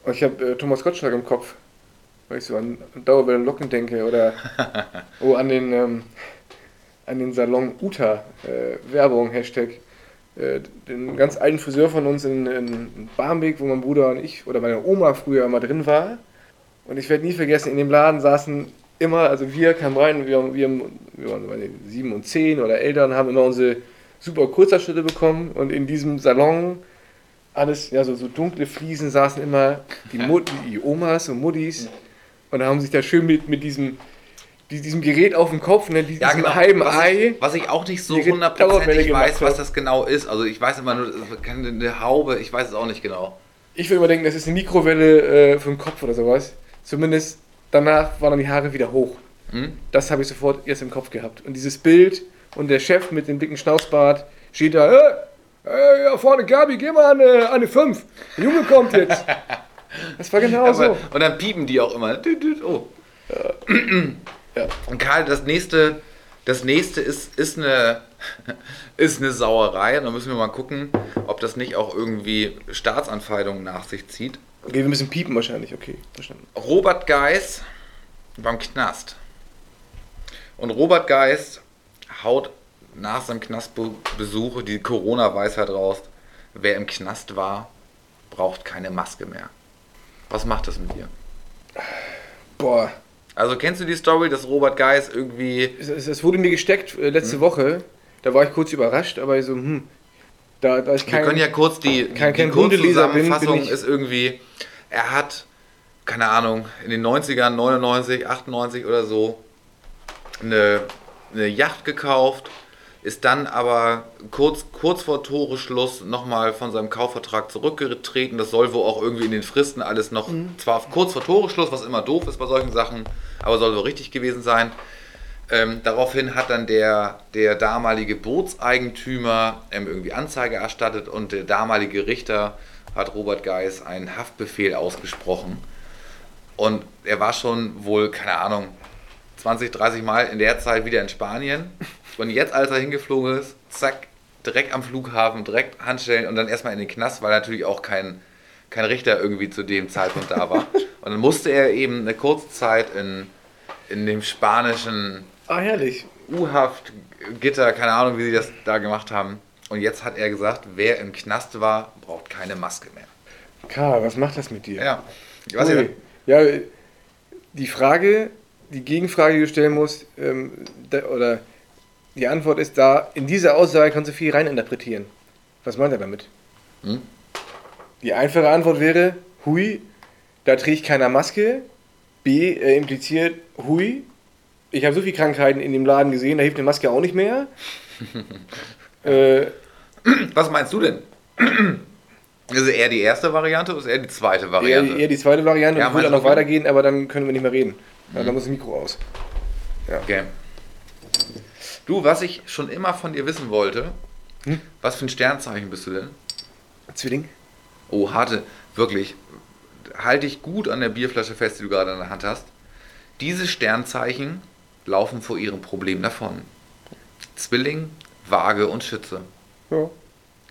Und ich habe äh, Thomas Gottschalk im Kopf, weil ich so an Dauerwellen Locken denke oder oh, an den ähm, an den Salon Uta äh, Werbung Hashtag äh, den ganz alten Friseur von uns in, in Barmbek, wo mein Bruder und ich oder meine Oma früher mal drin war. Und ich werde nie vergessen, in dem Laden saßen immer, also wir kamen rein, wir, wir, wir waren sieben und zehn oder Eltern, haben immer unsere super Kurzabschnitte bekommen und in diesem Salon alles, ja, so, so dunkle Fliesen saßen immer die, Mut, die Omas und Muttis und haben sich da schön mit, mit diesem, die- diesem Gerät auf dem Kopf, ne, diesem halben was Ei. Ich, was ich auch nicht so hundertprozentig weiß, was das genau ist. Also ich weiß immer nur, eine Haube, ich weiß es auch nicht genau. Ich würde immer denken, das ist eine Mikrowelle äh, für den Kopf oder sowas. Zumindest danach waren dann die Haare wieder hoch. Hm? Das habe ich sofort erst im Kopf gehabt. Und dieses Bild und der Chef mit dem dicken Schnauzbart steht da, hey, hey, ja vorne Gabi, geh mal an eine, eine 5. Der Junge kommt jetzt. Das war genau Aber, so. Und dann piepen die auch immer. Oh. Ja. Und Karl, das nächste, das nächste ist, ist, eine, ist eine Sauerei. Und da müssen wir mal gucken, ob das nicht auch irgendwie Staatsanfeindungen nach sich zieht. Okay, wir müssen piepen wahrscheinlich. Okay, verstanden. Robert Geis beim Knast. Und Robert Geis haut nach seinem Knastbesuch die Corona-Weisheit raus. Wer im Knast war, braucht keine Maske mehr. Was macht das mit dir? Boah, Also kennst du die Story, dass Robert Geis irgendwie... es, es, es wurde mir gesteckt äh, Hm. letzte Woche. Da war ich kurz überrascht, aber so, hm, da, da ich Wir kein... können ja kurz die, kein- die kein Hundeleser bin, Kurzzusammenfassung bin ich- ist irgendwie, er hat, keine Ahnung, in den 90ern, 99, 98 oder so, eine, eine Yacht gekauft, ist dann aber kurz, kurz vor Toreschluss nochmal von seinem Kaufvertrag zurückgetreten. Das soll wohl auch irgendwie in den Fristen alles noch, zwar kurz vor Toreschluss, was immer doof ist bei solchen Sachen, aber soll wohl richtig gewesen sein. Ähm, daraufhin hat dann der, der damalige Bootseigentümer ähm, irgendwie Anzeige erstattet und der damalige Richter hat Robert Geis einen Haftbefehl ausgesprochen. Und er war schon wohl, keine Ahnung, 20, 30 Mal in der Zeit wieder in Spanien. Und jetzt, als er hingeflogen ist, zack, direkt am Flughafen, direkt Handstellen und dann erstmal in den Knast, weil natürlich auch kein, kein Richter irgendwie zu dem Zeitpunkt da war. Und dann musste er eben eine kurze Zeit in, in dem spanischen Ah, herrlich. U-Haft, Gitter, keine Ahnung, wie sie das da gemacht haben. Und jetzt hat er gesagt, wer im Knast war, braucht keine Maske mehr. Karl, was macht das mit dir? Ja. Ui. nicht, Ja, die Frage, die Gegenfrage, die du stellen musst, ähm, da, oder die Antwort ist da, in dieser Aussage kannst du viel reininterpretieren. Was meint er damit? Hm? Die einfache Antwort wäre, hui, da trägt keiner Maske. B, äh, impliziert, hui, ich habe so viele Krankheiten in dem Laden gesehen, da hilft eine Maske auch nicht mehr. äh, was meinst du denn? Ist es eher die erste Variante oder ist eher die zweite eher, Variante? eher die zweite Variante Ja, ich würde auch noch du? weitergehen, aber dann können wir nicht mehr reden. Ja, dann muss das Mikro aus. Okay. Du, was ich schon immer von dir wissen wollte, Hm? was für ein Sternzeichen bist du denn? Zwilling? Oh, harte, wirklich. Halte dich gut an der Bierflasche fest, die du gerade in der Hand hast. Diese Sternzeichen laufen vor ihrem Problem davon. Zwilling, Waage und Schütze. Ja.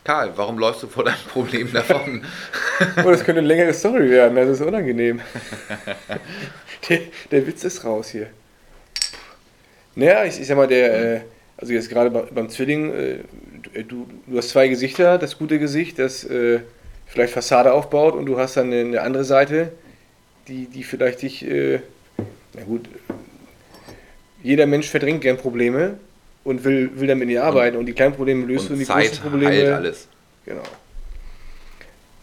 Karl, warum läufst du vor deinem Problem davon? Oh, das könnte eine längere Story werden, das ist unangenehm. der, der Witz ist raus hier. Naja, ich, ich sag mal, der, äh, also jetzt gerade bei- beim Zwilling, äh, du, du hast zwei Gesichter, das gute Gesicht, das äh, vielleicht Fassade aufbaut und du hast dann eine, eine andere Seite, die, die vielleicht dich, äh, na gut, jeder Mensch verdrängt gern Probleme und will, will damit nicht arbeiten und die kleinen Probleme löst du und und die Zeit großen Probleme. heilt alles. Genau.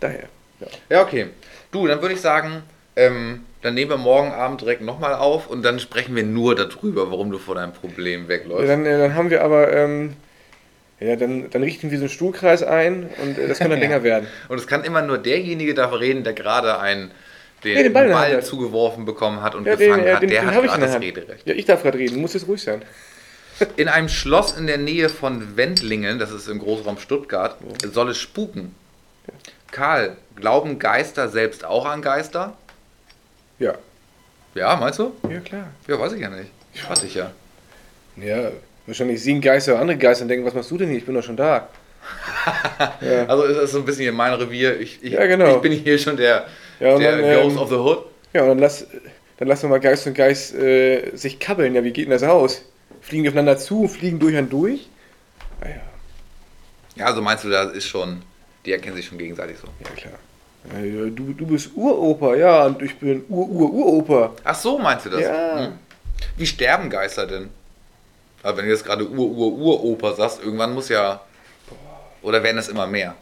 Daher. Ja. Ja, okay. Du, dann würde ich sagen, ähm, dann nehmen wir morgen Abend direkt nochmal auf und dann sprechen wir nur darüber, warum du vor deinem Problem Ja, wegläufst. dann, äh, dann haben wir aber, ähm, ja, dann, dann richten wir so einen Stuhlkreis ein und äh, das kann dann Ja. länger werden. Und es kann immer nur derjenige darüber reden, der gerade einen, den, Ja, den Ball Ball, zugeworfen bekommen hat und Ja, den, gefangen äh, hat. den, der hat gerade das. Rederecht. Ja, ich darf gerade reden, du musst jetzt ruhig sein. In einem Schloss in der Nähe von Wendlingen, das ist im Großraum Stuttgart, soll es spuken. Karl, glauben Geister selbst auch an Geister? Ja. Ja, meinst du? Ja, klar. Ja, weiß ich ja nicht. Ich frag dich ja. Ja, wahrscheinlich sehen Geister andere Geister und denken, was machst du denn hier? Ich bin doch schon da. ja. Also ist das so ein bisschen hier mein Revier. Ich, ich, Ja, genau. ich bin hier schon der, Ja, der dann, ähm, Ghost of the Hood. ja, und dann lass, dann lassen wir mal Geist und Geist äh, sich kabbeln. Ja, wie geht denn das aus? Fliegen die aufeinander zu, fliegen durch und durch? Ah, ja. Ja, also meinst du, da ist schon, die erkennen sich schon gegenseitig so. Ja, klar. Ja, du, du bist Uropa, ja, und ich bin Ur-Ur-Uropa. Ach so, meinst du das? Ja. Hm. Wie sterben Geister denn? Aber wenn du jetzt gerade Ur-Ur-Uropa sagst, irgendwann muss ja. Oder werden es immer mehr?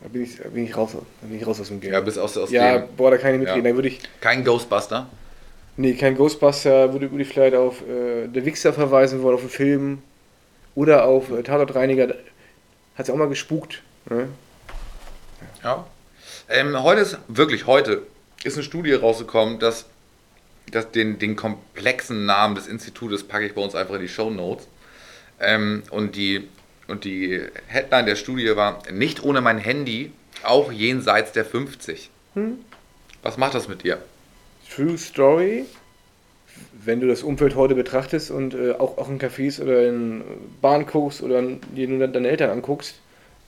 Da bin ich, bin ich, raus, da bin ich raus aus dem Game. Ja, bis aus, aus Ja, dem. boah, da kann ich nicht Ja. mitreden. Da würde ich, Kein Ghostbuster. Nee, kein Ghostbuster, würde, ich vielleicht auf äh, The Wixer verweisen wollen, auf einen Film. Oder auf äh, Tatortreiniger. Hat es auch mal gespukt. Ne? Ja. Ähm, heute ist, wirklich heute, ist eine Studie rausgekommen, dass, dass den, den komplexen Namen des Institutes packe ich bei uns einfach in die Show Notes. Ähm, und, die, und die Headline der Studie war, nicht ohne mein Handy, auch jenseits der 50. Was macht das mit dir? True Story. Wenn du das Umfeld heute betrachtest und äh, auch, auch in Cafés oder in Bahn guckst oder dir nur deine Eltern anguckst,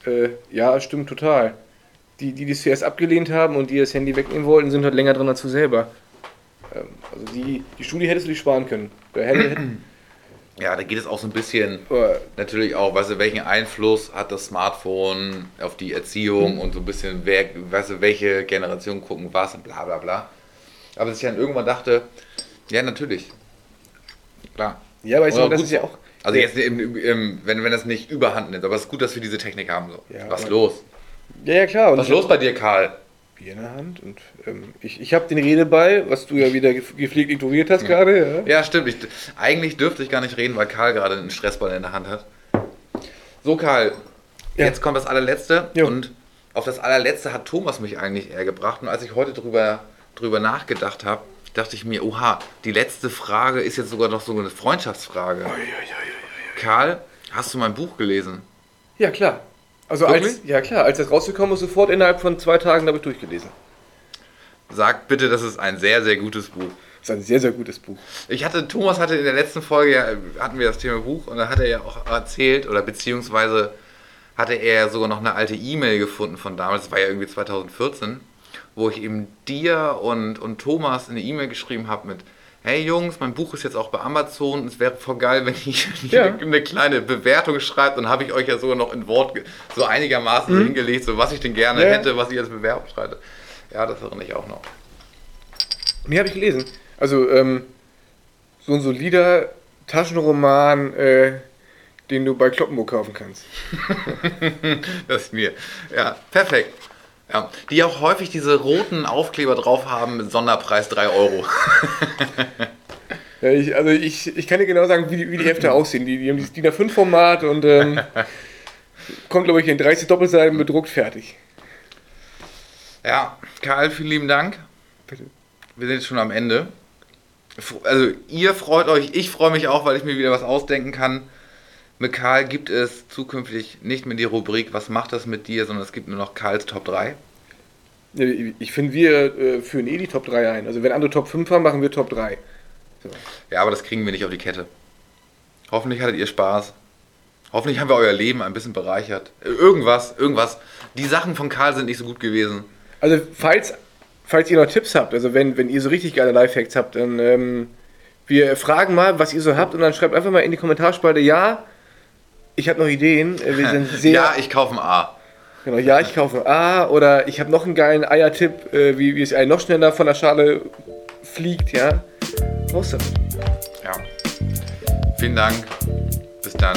äh, ja, stimmt total. Die, die das zuerst abgelehnt haben und die das Handy wegnehmen wollten, sind halt länger dran als du selber. Ähm, also die, die Studie hättest du dich sparen können. Ja, da geht es auch so ein bisschen aber natürlich auch, weißt du, welchen Einfluss hat das Smartphone auf die Erziehung und so ein bisschen, wer, weißt du, welche Generation gucken was und bla bla bla. Aber dass ich dann irgendwann dachte, ja, natürlich. Klar. ja, aber ich Oder sag, das ist ja auch. Also ja, jetzt, im, im, wenn, wenn das nicht überhand nimmt, aber es ist gut, dass wir diese Technik haben. So. Ja, was los? ja, ja, klar. Und Was los bei dir, Karl? Bier in der Hand und ähm, ich, ich habe den Redeball, was du ja wieder gepflegt ignoriert hast gerade. Ja. Ja, stimmt. Ich, eigentlich dürfte ich gar nicht reden, weil Karl gerade einen Stressball in der Hand hat. So, Karl, Ja. jetzt kommt das allerletzte. Jo. Und auf das allerletzte hat Thomas mich eigentlich eher gebracht. Und als ich heute drüber, drüber nachgedacht habe, dachte ich mir, oha, die letzte Frage ist jetzt sogar noch so eine Freundschaftsfrage. Karl, hast du mein Buch gelesen? Ja, klar. Also Wirklich? als, ja klar, als das rausgekommen ist, sofort innerhalb von zwei Tagen habe ich durchgelesen. Sag bitte, das ist ein sehr, sehr gutes Buch. Das ist ein sehr, sehr gutes Buch. Ich hatte, Thomas hatte in der letzten Folge, ja, hatten wir das Thema Buch und da hat er ja auch erzählt, oder beziehungsweise hatte er sogar noch eine alte E-Mail gefunden von damals, das war ja irgendwie 2014, wo ich eben dir und, und Thomas eine E-Mail geschrieben habe mit, hey Jungs, mein Buch ist jetzt auch bei Amazon, es wäre voll geil, wenn ich Ja. eine, eine kleine Bewertung schreibt, dann habe ich euch ja sogar noch in Wort so einigermaßen hingelegt, so was ich denn gerne Mhm. Ja. hätte, was ich als Bewerbung schreibe. Ja, das erinnere ich auch noch. Nee, habe ich gelesen. Also, ähm, so ein solider Taschenroman, äh, den du bei Kloppenburg kaufen kannst. Das ist mir. Ja, perfekt. Ja, die auch häufig diese roten Aufkleber drauf haben mit Sonderpreis 3 Euro. Ja, ich, also ich, ich kann dir genau sagen, wie die, wie die Hefte aussehen. Die, die haben dieses DIN A5-Format und ähm, kommt, glaube ich, in 30 Doppelseiten bedruckt fertig. Ja, Karl, vielen lieben Dank. Bitte. Wir sind jetzt schon am Ende. Also ihr freut euch, ich freue mich auch, weil ich mir wieder was ausdenken kann. Mit Karl gibt es zukünftig nicht mehr die Rubrik, was macht das mit dir, sondern es gibt nur noch Karls Top 3. Ja, Ich finde, wir äh, führen eh die Top 3 ein. Also wenn andere Top 5 haben, machen wir Top 3. Ja, aber das kriegen wir nicht auf die Kette. Hoffentlich hattet ihr Spaß. Hoffentlich haben wir euer Leben ein bisschen bereichert. Äh, Irgendwas, irgendwas. Die Sachen von Karl sind nicht so gut gewesen. Also falls, falls ihr noch Tipps habt, also wenn, wenn ihr so richtig geile Lifehacks habt, dann ähm, wir fragen mal, was ihr so habt und dann schreibt einfach mal in die Kommentarspalte, ja, ich habe noch Ideen. Äh, Wir sind sehr, ja, ich kaufe ein A. genau, ja, ich kaufe A oder ich habe noch einen geilen Eiertipp, äh, wie, wie es ein noch schneller von der Schale fliegt, ja. Raus damit. Ja. Vielen Dank. Bis dann.